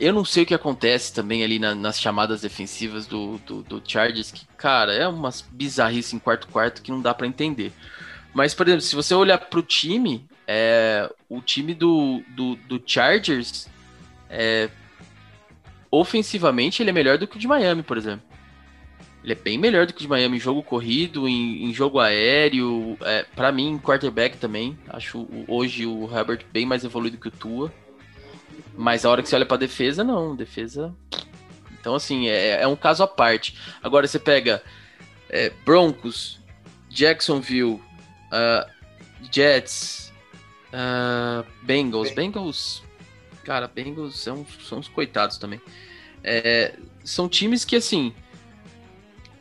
Eu não sei o que acontece também ali na, nas chamadas defensivas do, do, do, Chargers, que, cara, é umas bizarrices em quarto-quarto que não dá para entender. Mas, por exemplo, se você olhar pro time, é, o time do, do, do Chargers, é, ofensivamente, ele é melhor do que o de Miami, por exemplo. Ele é bem melhor do que o de Miami em jogo corrido, em, em jogo aéreo. É, para mim, quarterback também. Acho hoje o Herbert bem mais evoluído que o Tua. Mas a hora que você olha pra defesa, não. Defesa. Então, assim, é, é um caso à parte. Agora você pega é, Broncos, Jacksonville, uh, Jets, uh, Bengals. Bengals, cara, Bengals são, são os coitados também. É, são times que, assim,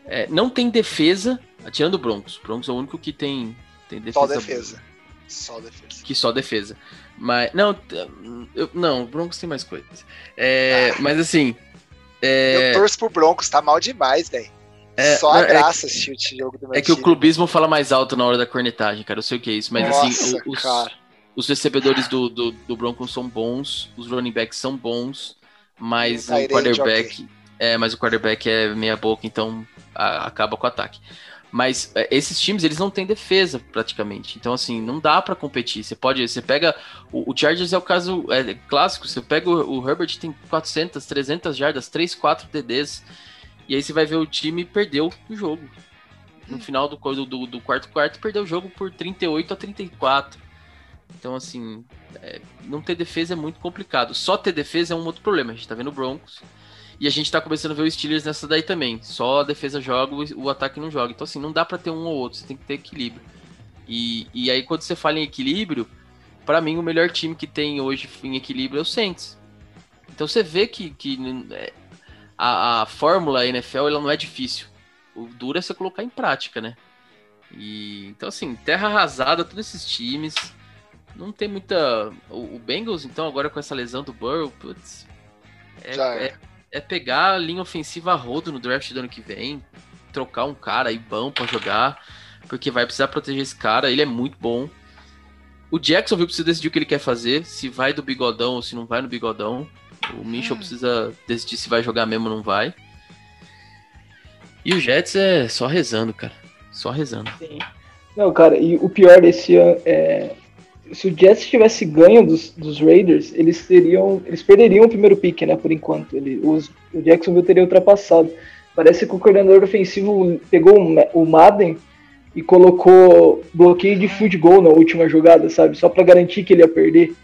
é, não tem defesa, tirando o Broncos. O Broncos é o único que tem, tem defesa. Só defesa. Só defesa. Que só defesa. Mas, não, eu, não, o Broncos tem mais coisas. É, ah. Mas assim. É... Eu torço pro Broncos, tá mal demais, velho. É, Só a é graça é, assistir o jogo do meu É que o clubismo fala mais alto na hora da cornetagem, cara. Eu sei o que é isso, mas assim, Nossa, assim, os, os, recebedores do, do, do, Broncos são bons, os running backs são bons, mas o quarterback. É, mas o quarterback é meia boca, então a, acaba com o ataque. Mas é, esses times, eles não têm defesa praticamente. Então, assim, não dá para competir. Você pode, você pega. O, o, Chargers é o caso é, clássico. Você pega o, o, Herbert, tem 400, 300 jardas, 3, 4 TDs. E aí você vai ver o time perdeu o jogo. No hum. final do, do, do quarto quarto, perdeu o jogo por 38 a 34. Então, assim, é, não ter defesa é muito complicado. Só ter defesa é um outro problema. A gente tá vendo o Broncos e a gente tá começando a ver o Steelers nessa daí também. Só a defesa joga, o ataque não joga. Então, assim, não dá para ter um ou outro, você tem que ter equilíbrio. E, e aí, quando você fala em equilíbrio, para mim, o melhor time que tem hoje em equilíbrio é o Saints. Então, você vê que, que é, a, a fórmula NFL ela não é difícil. O duro é você colocar em prática, né? E, então, assim, terra arrasada, todos esses times. Não tem muita. O, o Bengals, então, agora com essa lesão do Burrow, putz. É, é. É pegar a linha ofensiva a rodo no draft do ano que vem, trocar um cara aí bom para jogar, porque vai precisar proteger esse cara, ele é muito bom. O Jacksonville precisa decidir o que ele quer fazer, se vai do bigodão ou se não vai no bigodão. O Mitchell hum. precisa decidir se vai jogar mesmo ou não vai. E o Jets é só rezando, cara. Só rezando. Sim. Não, cara, e o pior desse ano é, se o Jets tivesse ganho dos, dos Raiders, eles teriam. Eles perderiam o primeiro pick, né? Por enquanto. Ele, os, o Jacksonville teria ultrapassado. Parece que o coordenador ofensivo pegou o, Madden e colocou bloqueio de field goal na última jogada, sabe? Só para garantir que ele ia perder.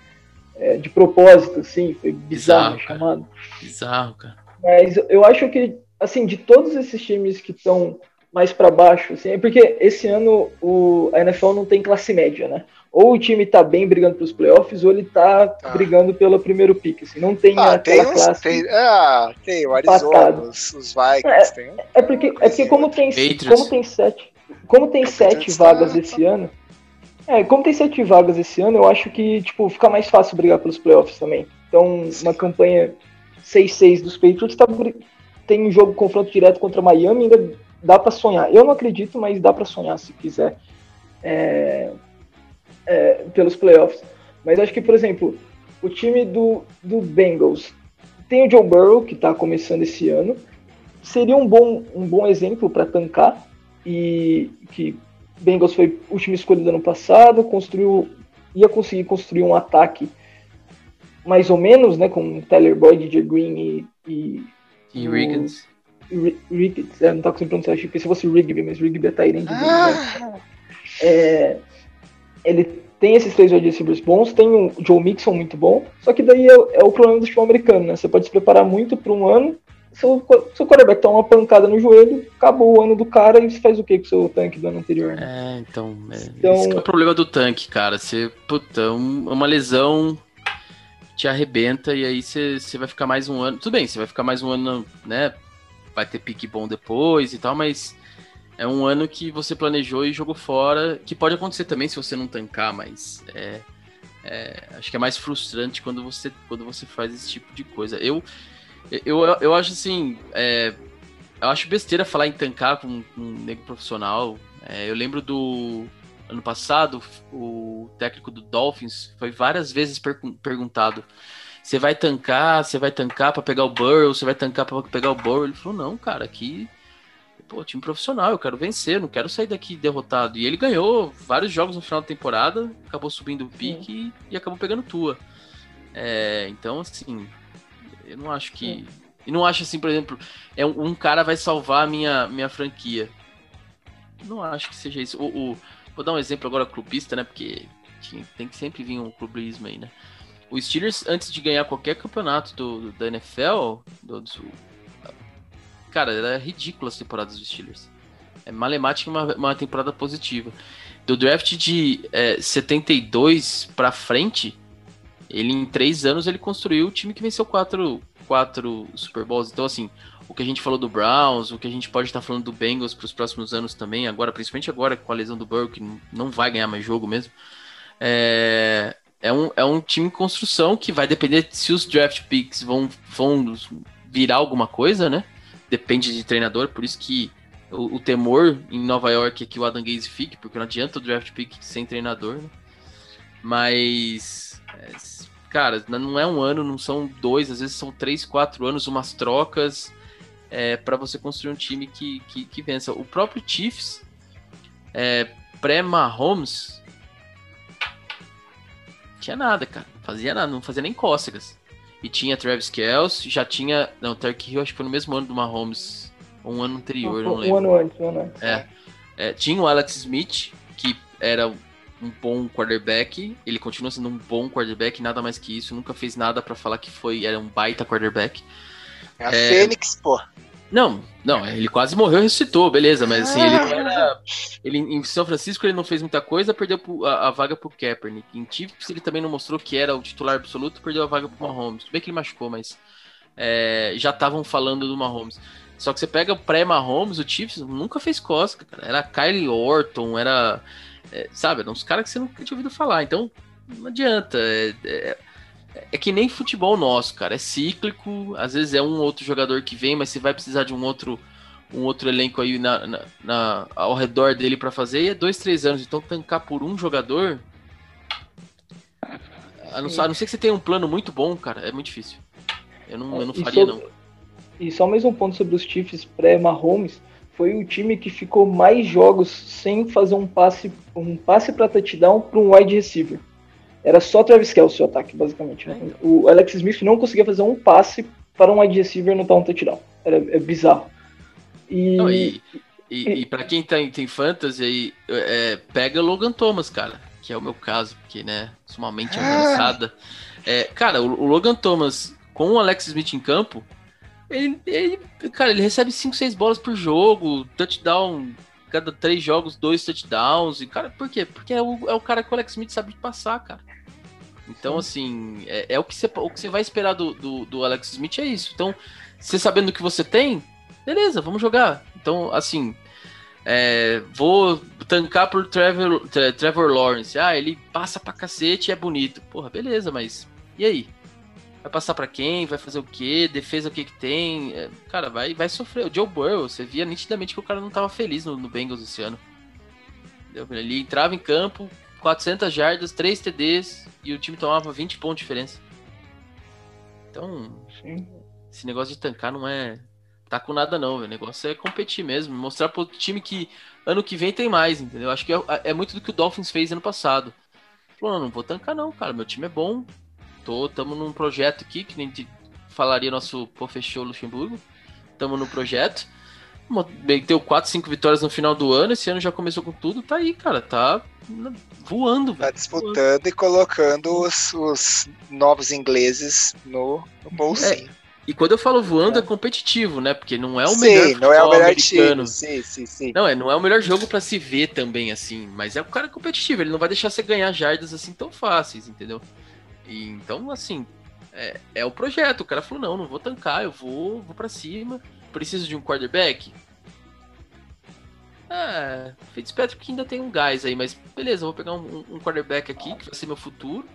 É, de propósito, assim, foi bizarro, bizarro chamado. Bizarro, cara. Mas eu acho que, assim, de todos esses times que estão mais para baixo, assim, é porque esse ano o, a NFL não tem classe média, né? Ou o time tá bem brigando pelos playoffs, ou ele tá ah. brigando pelo primeiro pick. Assim, não tem ah, aquela tem classe. Tem, ah, tem o Arizona, os, os, Vikings. É, tem, é porque, é porque como, tem, como tem sete, como tem sete vagas tá, esse ano. É, como tem sete vagas esse ano, eu acho que tipo, fica mais fácil brigar pelos playoffs também. Então, Sim. uma campanha 6-6 dos Patriots tá, tem um jogo confronto direto contra Miami, ainda dá para sonhar. Eu não acredito, mas dá para sonhar se quiser. É, é, pelos playoffs. Mas acho que, por exemplo, o time do, do Bengals tem o Joe Burrow, que está começando esse ano. Seria um bom, um bom exemplo para tancar e que Bengals foi última escolha do ano passado, construiu, ia conseguir construir um ataque mais ou menos, né, com Tyler Boyd, DJ Green e... E, e Riggins. Riggins, é, não tá conseguindo pronunciar, achei que se fosse Rigby, mas Rigby é Tyrant. Ah. Né? É, ele tem esses três wide receivers bons, tem o Joe Mixon muito bom, só que daí é, é o problema do futebol americano, né? Você pode se preparar muito para um ano, seu, seu quarterback toma uma pancada no joelho, acabou o ano do cara e você faz o que com o seu tanque do ano anterior? Né? É, então, é, então... Esse é o problema do tanque, cara. Você, puta, um, uma lesão te arrebenta e aí você, você vai ficar mais um ano. Tudo bem, você vai ficar mais um ano, né? Vai ter pique bom depois e tal, mas é um ano que você planejou e jogou fora, que pode acontecer também se você não tancar, mas é, é, acho que é mais frustrante quando você, quando você faz esse tipo de coisa. Eu, eu, eu acho assim, é, eu acho besteira falar em tancar com, com um nego profissional. É, eu lembro do ano passado, o técnico do Dolphins foi várias vezes per perguntado: você vai tancar, você vai tancar para pegar o Burrow, você vai tancar para pegar o Burrow? Ele falou: não, cara, aqui pô, time profissional, eu quero vencer, não quero sair daqui derrotado. E ele ganhou vários jogos no final da temporada, acabou subindo o pique e, e, acabou pegando tua. É, então, assim, eu não acho que. E não acho assim, por exemplo, é um, um, cara vai salvar a minha, minha franquia. Não acho que seja isso. O, o, vou dar um exemplo agora clubista, né? Porque tem que sempre vir um clubismo aí, né? O Steelers, antes de ganhar qualquer campeonato do, da NFL, do, do, cara, era ridícula as temporadas dos Steelers. É malemática uma, uma temporada positiva. Do draft de é, 72 para frente, ele em três anos ele construiu o time que venceu quatro, quatro Super Bowls. Então, assim, o que a gente falou do Browns, o que a gente pode estar falando do Bengals para os próximos anos também, agora, principalmente agora com a lesão do Burrow, que não vai ganhar mais jogo mesmo. É, é, um, é um time em construção que vai depender se os draft picks vão, vão virar alguma coisa, né? Depende de treinador, por isso que o, o temor em Nova York é que o Adam Gaze fique, porque não adianta o draft pick sem treinador, né? Mas, é, cara, não é um ano, não são dois, às vezes são três, quatro anos, umas trocas é, para você construir um time que, que, que vença. O próprio Chiefs, é, pré-Mahomes, tinha nada, cara. Fazia nada, não fazia nem cócegas. E tinha Travis Kelce, já tinha. Não, Tark Hill acho que foi no mesmo ano do Mahomes. Um ano anterior, um, não lembro. Um ano antes, um ano antes. É. é. Tinha o Alex Smith, que era um bom quarterback. Ele continua sendo um bom quarterback, nada mais que isso. Nunca fez nada para falar que foi era um baita quarterback. É a é... Fênix, pô. Não, não, ele quase morreu e ressuscitou, beleza, mas assim, ele era. Ele, em São Francisco ele não fez muita coisa, perdeu a, a vaga pro Kaepernick. Em Chiefs ele também não mostrou que era o titular absoluto, perdeu a vaga pro Mahomes. Tudo bem que ele machucou, mas é, já estavam falando do Mahomes. Só que você pega o pré-Mahomes, o Chiefs nunca fez cosca, cara. Era Kyle Orton, era. É, sabe, eram uns caras que você nunca tinha ouvido falar. Então, não adianta. É, é, que nem futebol nosso, cara. É cíclico. Às vezes é um outro jogador que vem, mas você vai precisar de um outro um outro elenco aí na, na, na ao redor dele para fazer. E é dois, três anos. Então tancar por um jogador. A não, a não ser que você tenha um plano muito bom, cara, é muito difícil. Eu não, eu não faria, não. E só mais um ponto sobre os Chiefs pré-Mahomes. Foi o time que ficou mais jogos sem fazer um passe um passe para touchdown para um wide receiver. Era só Travis Kelce o ataque, basicamente. Né? O Alex Smith não conseguia fazer um passe para um wide receiver no um touchdown. Era é bizarro. E, não, e, e, e, e para quem tem, tem fantasy aí, é, pega Logan Thomas, cara, que é o meu caso, porque, né, sumamente ah. avançada. É, cara, o, o, Logan Thomas com o Alex Smith em campo, ele, ele cara, ele recebe 5, 6 bolas por jogo, touchdown cada três jogos, dois touchdowns. E, cara, por quê? Porque é o, é o cara que o Alex Smith sabe passar, cara. Então, assim, é, é, o, que você, o que você vai esperar do, do, do, Alex Smith é isso. Então, você sabendo o que você tem, beleza, vamos jogar. Então, assim, é, vou tancar por Trevor, Trevor Lawrence. Ah, ele passa pra cacete e é bonito. Porra, beleza, mas e aí? Vai passar para quem? Vai fazer o quê? Defesa o que que tem? É, cara, vai, vai sofrer. O Joe Burrow, você via nitidamente que o cara não tava feliz no, no Bengals esse ano. Ele entrava em campo, 400 jardas, 3 TDs e o time tomava 20 pontos de diferença. Então, Sim. esse negócio de tancar não é tá com nada não. O negócio é competir mesmo, mostrar pro time que ano que vem tem mais, entendeu? Acho que é, é muito do que o Dolphins fez ano passado. Falou, não, não vou tancar não, cara, meu time é bom. Tô, tamo num projeto aqui, que nem falaria nosso professor Luxemburgo. Tamo no projeto. Meteu 4, 5 vitórias no final do ano, esse ano já começou com tudo, tá aí, cara, tá voando. Tá disputando voando. e colocando os, os, novos ingleses no, no bolsinho. É. E quando eu falo voando, é, é competitivo, né? Porque não é o sim, melhor não é o melhor americano. Time. Sim, sim, sim. Não, é, não é o melhor jogo para se ver também, assim. Mas é o cara competitivo, ele não vai deixar você ganhar jardas assim tão fáceis, entendeu? E, então, assim, é, é o projeto. O cara falou, não, não vou tancar, eu vou, vou para cima. Preciso de um quarterback? Ah, Fitzpatrick ainda tem um gás aí, mas beleza, vou pegar um, um quarterback aqui, que vai ser meu futuro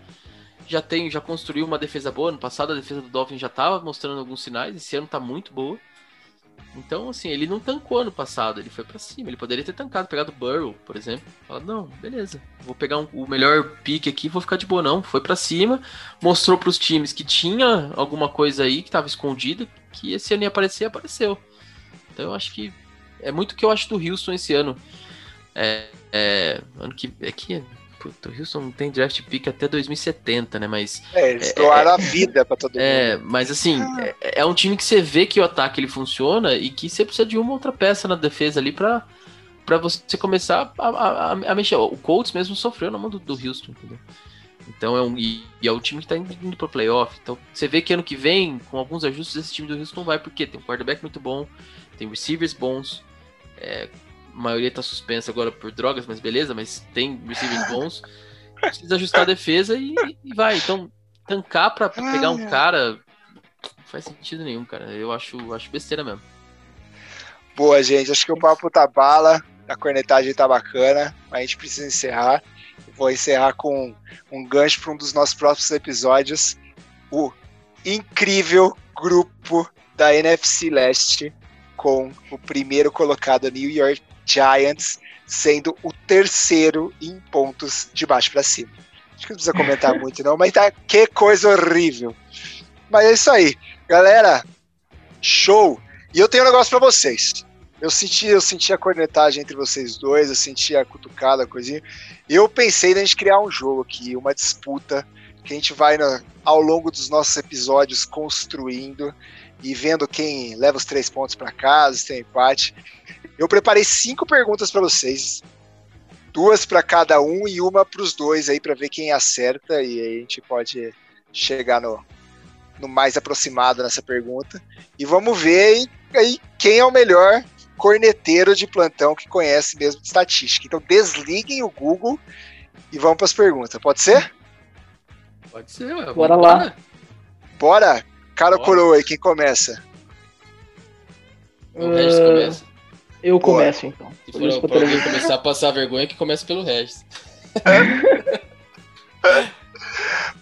já tem, já construiu uma defesa boa. No passado a defesa do Dolphins já estava mostrando alguns sinais. Esse ano está muito boa. Então, assim, ele não tancou ano passado, ele foi para cima. Ele poderia ter tancado, pegado Burrow, por exemplo. Falado, não, beleza, vou pegar um, o melhor pique aqui vou ficar de boa. Não, foi para cima, mostrou para os times que tinha alguma coisa aí que estava escondida, que esse ano ia aparecer, apareceu. Então, eu acho que é muito o que eu acho do Houston esse ano. É, é, ano que, é que Puta, o Houston não tem draft pick até 2070, né? Mas. É, eles é, doaram é, a vida pra todo é, mundo. É, mas assim, ah. é, é, um time que você vê que o ataque ele funciona e que você precisa de uma outra peça na defesa ali pra, pra você começar a, a, a mexer. O Colts mesmo sofreu na mão do, do Houston, entendeu? Então é um. E, e, é o time que tá indo, indo pro playoff. Então você vê que ano que vem, com alguns ajustes, esse time do Houston vai, porque tem um quarterback muito bom, tem receivers bons. É, a maioria tá suspensa agora por drogas, mas beleza, mas tem receivers bons. Precisa ajustar a defesa e, e vai. Então, tancar pra pegar um cara não faz sentido nenhum, cara. Eu acho, acho besteira mesmo. Boa, gente. Acho que o papo tá bala, a cornetagem tá bacana, mas a gente precisa encerrar. Vou encerrar com um gancho para um dos nossos próximos episódios. O incrível grupo da NFC Leste com o primeiro colocado New York Giants sendo o terceiro em pontos de baixo para cima. Acho que não precisa comentar muito, não, mas tá que coisa horrível. Mas é isso aí, galera. Show! E eu tenho um negócio para vocês. Eu senti, eu senti a cornetagem entre vocês dois, eu senti a cutucada, a coisinha. Eu pensei na gente criar um jogo aqui, uma disputa que a gente vai ao longo dos nossos episódios construindo e vendo quem leva os três pontos para casa, se tem empate. Eu preparei cinco perguntas para vocês, duas para cada um e uma para os dois aí para ver quem acerta e aí a gente pode chegar no, no mais aproximado nessa pergunta. E vamos ver aí quem é o melhor corneteiro de plantão que conhece mesmo de estatística. Então desliguem o Google e vamos para as perguntas. Pode ser? Pode ser. Bora lá. Bora? Cara ou coroa aí, quem começa? O Regis uh, começa. Eu começo, então. Se for pra alguém começar a passar vergonha, que comece pelo Regis.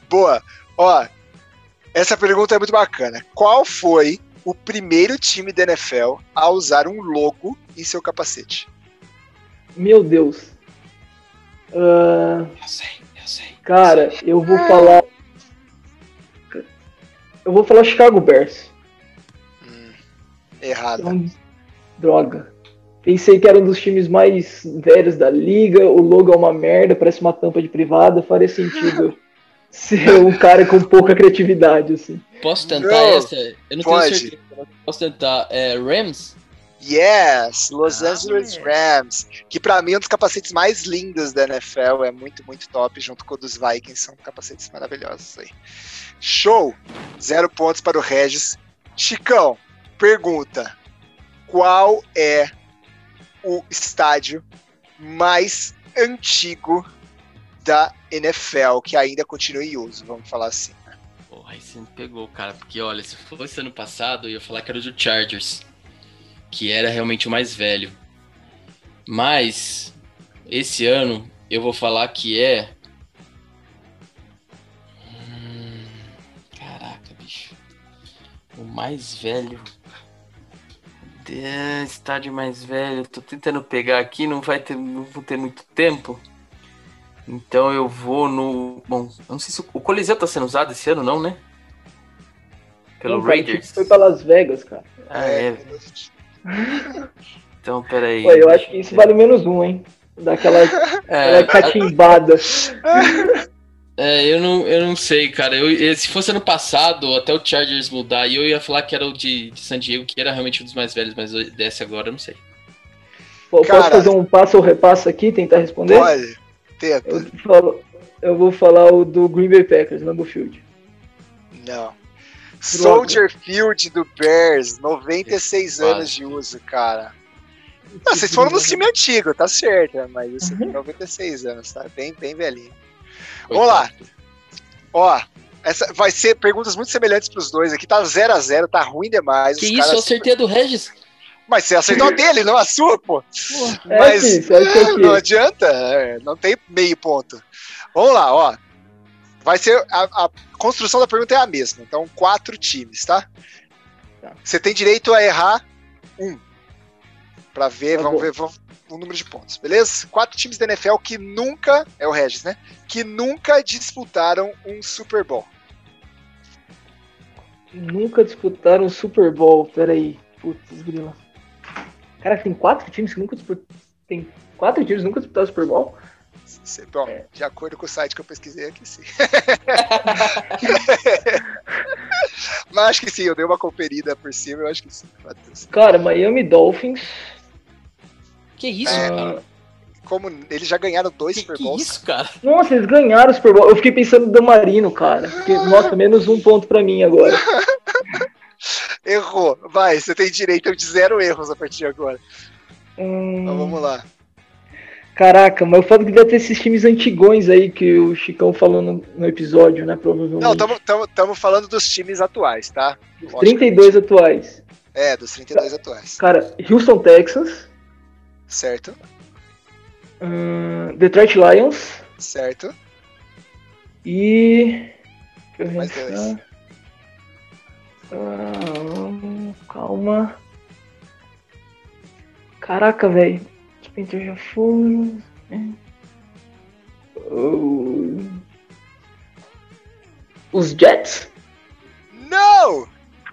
Boa. Ó, essa pergunta é muito bacana. Qual foi o primeiro time da NFL a usar um logo em seu capacete? Meu Deus. Uh... Eu sei, eu sei. Cara, eu vou falar eu vou falar Chicago Bears. Hum, errado. Então, droga. Pensei que era um dos times mais velhos da liga. O logo é uma merda, parece uma tampa de privada. Faria sentido ser um cara com pouca criatividade, assim. Posso tentar não, essa? Eu não pode. tenho certeza. Posso tentar. É, Rams? Yes, Los ah, Angeles é. Rams, que para mim é um dos capacetes mais lindos da NFL, é muito, muito top, junto com o dos Vikings, são capacetes maravilhosos aí. Show! Zero pontos para o Regis. Chicão, pergunta: qual é o estádio mais antigo da NFL que ainda continua em uso? Vamos falar assim. Né? Porra, aí você me pegou, cara, porque olha, se fosse ano passado, eu ia falar que era o do Chargers, que era realmente o mais velho. Mas esse ano eu vou falar que é O mais velho. É, estádio mais velho. Tô tentando pegar aqui, não vai ter, não vou ter muito tempo. Então eu vou no. Bom, não sei se o Coliseu tá sendo usado esse ano, não, né? Pelo Não, cara, Raiders? Foi pra Las Vegas, cara. Ah, é. Então, peraí. Pô, eu acho que isso vale menos um, hein? Daquela É, aquela catimbada. é, eu, não, eu não sei, cara. Eu, se fosse ano passado, até o Chargers mudar, e eu ia falar que era o de, de San Diego, que era realmente um dos mais velhos, mas desse agora eu não sei. Pô, Cara. Posso fazer um passo ou repasso aqui, tentar responder? Olha, tenta. Eu, falo- eu vou falar o do Green Bay Packers, Lambeau Field. Não. Soldier Field do Bears, 96 Quase. anos de uso, cara. Não, vocês foram no time antigo, tá certo, né? mas isso aqui é 96 anos, tá? Bem, bem velhinho. Vamos lá. Ó, essa vai ser perguntas muito semelhantes pros dois aqui. Tá 0 a 0 tá ruim demais. Que isso, caras- eu acertei a do Regis. Mas você acertou a dele, não a sua, pô. É, Mas é não adianta, é, não tem meio ponto. Vamos lá, ó. Vai ser a, a construção da pergunta é a mesma. Então, quatro times, tá? Tá. Você tem direito a errar um. Pra ver, Tá vamos bom. ver vamos- o número de pontos, beleza? Quatro times da NFL que nunca, é o Regis, né? Que nunca disputaram um Super Bowl. Nunca disputaram o Super Bowl. Peraí. Putz, grila. Cara, tem quatro times que nunca disputaram. Tem quatro times que nunca disputaram o Super Bowl? Bom, É. de acordo com o site que eu pesquisei aqui, sim. Mas acho que sim, eu dei uma conferida por cima, eu acho que sim. Cara, Miami Dolphins. Que isso, É, cara? Como eles já ganharam dois Que, Super que Bowls. isso, cara? Nossa, eles ganharam o Super Bowl. Eu fiquei pensando no Marino, cara. Fiquei- nossa, menos um ponto pra mim agora. Errou. Vai, você tem direito de zero erros a partir de agora. Hum, Então vamos lá. Caraca, mas o fato que deve ter esses times antigões aí que o Chicão falou no, no episódio, né? Provavelmente. Não, estamos falando dos times atuais, tá? Os logicamente. 32 atuais. É, dos 32 atuais. Cara, Houston Texans, Certo, hum, Detroit Lions certo. e. Deixa eu Mais pensar. dois. Ah, calma. Caraca, velho. Os Panthers já foram. né? Oh. Os Jets? Não!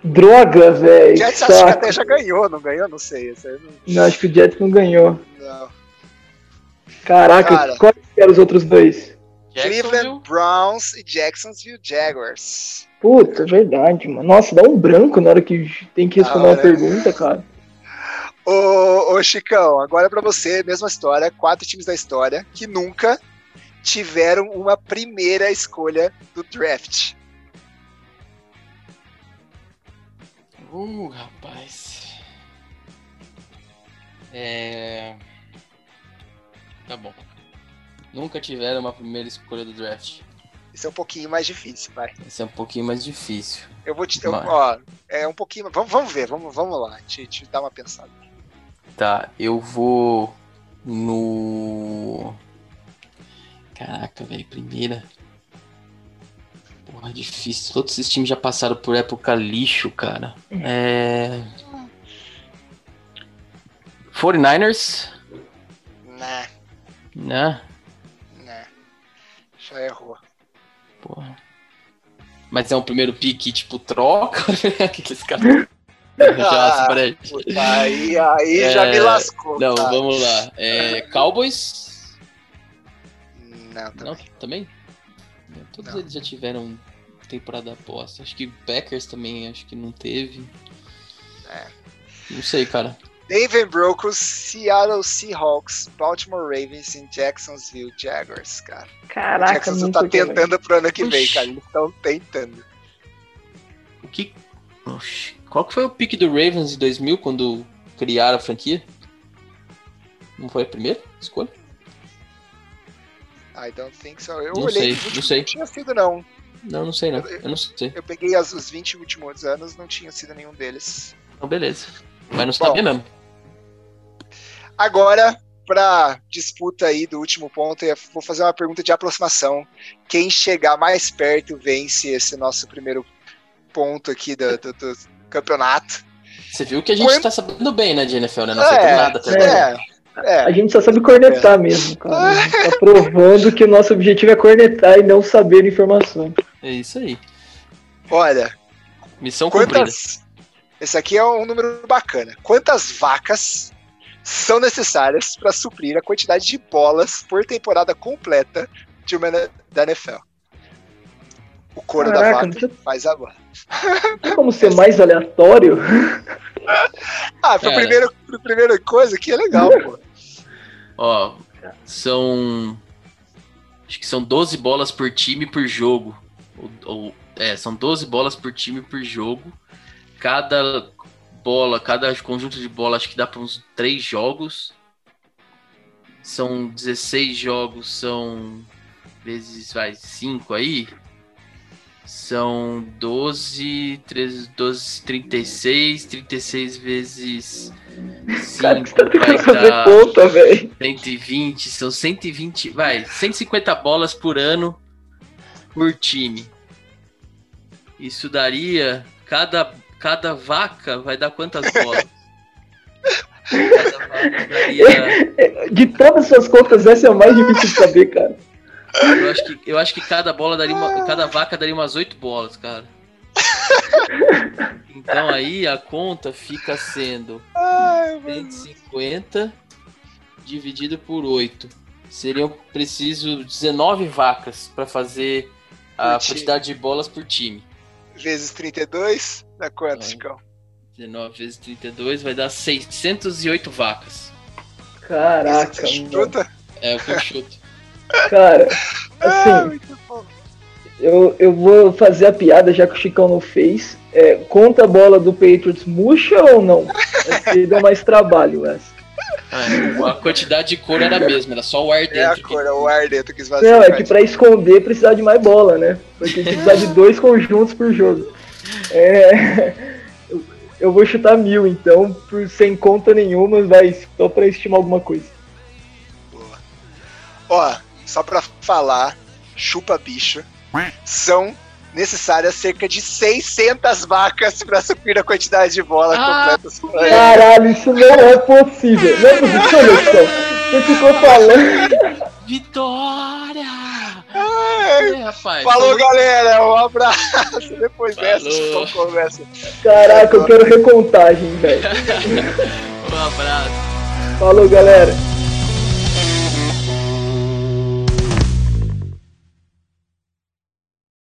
Droga, velho. Jets que acho que saco. até já ganhou, não ganhou? Não sei. Não... Não, acho que o Jets não ganhou. não. Caraca, Cara. quais eram os outros dois? Cleveland Browns e Jacksonville Jaguars. Puta, é verdade, mano. Nossa, dá um branco na hora que tem que responder Ah, uma né? pergunta, cara. Ô, ô Chicão, agora pra você, mesma história, quatro times da história que nunca tiveram uma primeira escolha do draft. Uh, rapaz. É. Tá bom. Nunca tiveram uma primeira escolha do draft. Isso é um pouquinho mais difícil, vai. Esse é um pouquinho mais difícil. Eu vou te. eu- ó, é um pouquinho. Vamos, vamos ver, vamos, vamos lá. Te, te dar uma pensada. Tá, eu vou no. Caraca, velho, primeira. Porra, difícil. Todos esses times já passaram por época lixo, cara. É. 49ers? Né, Né? né. Já errou. Porra. Mas é um primeiro pique, tipo, troca? Aqueles caras. Já Ah, aí aí já me É, lascou. Não, cara. vamos lá. É, Cowboys? Não, também. Não, também? Todos Não. eles já tiveram temporada aposta. Acho que Packers também, acho que não teve. É. Não sei, cara. Denver Broncos, Seattle Seahawks, Baltimore Ravens e Jacksonville Jaguars, cara. Caraca, Jacksonville nunca tá tentando pro ano que vem, cara. Eles estão tentando. O que. Oxi. Qual que foi o pique do Ravens em 2000 quando criaram a franquia? Não foi a primeira escolha? I don't think so. Eu Não olhei sei, não sei. não tinha sido, não. Não, não sei não. Eu não sei. Eu peguei as- os 20 últimos anos, não tinha sido nenhum deles. Então, beleza. Mas não Bom. sabia mesmo. Agora, pra disputa aí do último ponto, eu vou fazer uma pergunta de aproximação. Quem chegar mais perto vence esse nosso primeiro ponto aqui do, do- do campeonato. Você viu que a gente Quando- tá sabendo bem, né, de NFL, né? Não acertou nada até agora. é, é. A gente só sabe cornetar mesmo, cara. A gente Tá provando que o nosso objetivo é cornetar e não saber informações. É isso aí. Olha, Missão cumprida. Quantas. Esse aqui é um número bacana. Quantas vacas são necessárias para suprir a quantidade de bolas por temporada completa de uma da NFL? O couro da Caraca, vaca não tinha- faz a bola. Como ser mais aleatório? Ah, pro Cara. primeiro, pro primeiro coisa aqui é legal, pô. Ó, são. Acho que são 12 bolas por time por jogo. Ou, ou- é, são 12 bolas por time por jogo. Cada bola, cada conjunto de bola, acho que dá para uns 3 jogos. São 16 jogos, são vezes, vai, 5 aí. São 12, 13, 12, 36, 36 vezes 5 Cara, que você tá vai tentando fazer conta, velho. 120, são 120, vai, 150 bolas por ano por time. Isso daria, cada, cada vaca vai dar quantas bolas? Cada vaca daria, De todas as suas contas, essa é a mais difícil de saber, cara. Eu acho que, eu acho que cada bola daria uma, cada vaca daria umas 8 bolas, cara. Então aí a conta fica sendo Ai, mano. 150 dividido por 8. Seriam preciso 19 vacas para fazer a time. quantidade de bolas por time. Vezes 32, dá quanto, É. Chicão? 19 vezes 32 vai dar 608 vacas. Caraca, Você mano. chuta? É o que eu chuto. Cara, Ah, assim, eu, eu vou fazer a piada, já que o Chicão não fez. É, conta a bola do Patriots murcha ou não? Aí deu mais trabalho, essa. É, a quantidade de cor era a mesma, era só o ar É a dentro. cor, é o ar dentro que esvazia. Não, é que pra esconder precisar de mais bola, né? Porque precisar de dois conjuntos por jogo. É, eu, eu vou chutar mil, então, por, sem conta nenhuma, vai só pra estimar alguma coisa. Boa. Ó, só pra falar, chupa bicho, são necessárias cerca de 600 vacas pra suprir a quantidade de bolas Ah, completas. Caralho, isso não é possível. Não é possível. Você ficou falando. Vitória! Ai, É, rapaz. Falou, Falou- galera. Um abraço. Depois dessa, Falou. Chicão começa. Caraca, eu quero recontagem, velho. Um abraço. Falou, galera.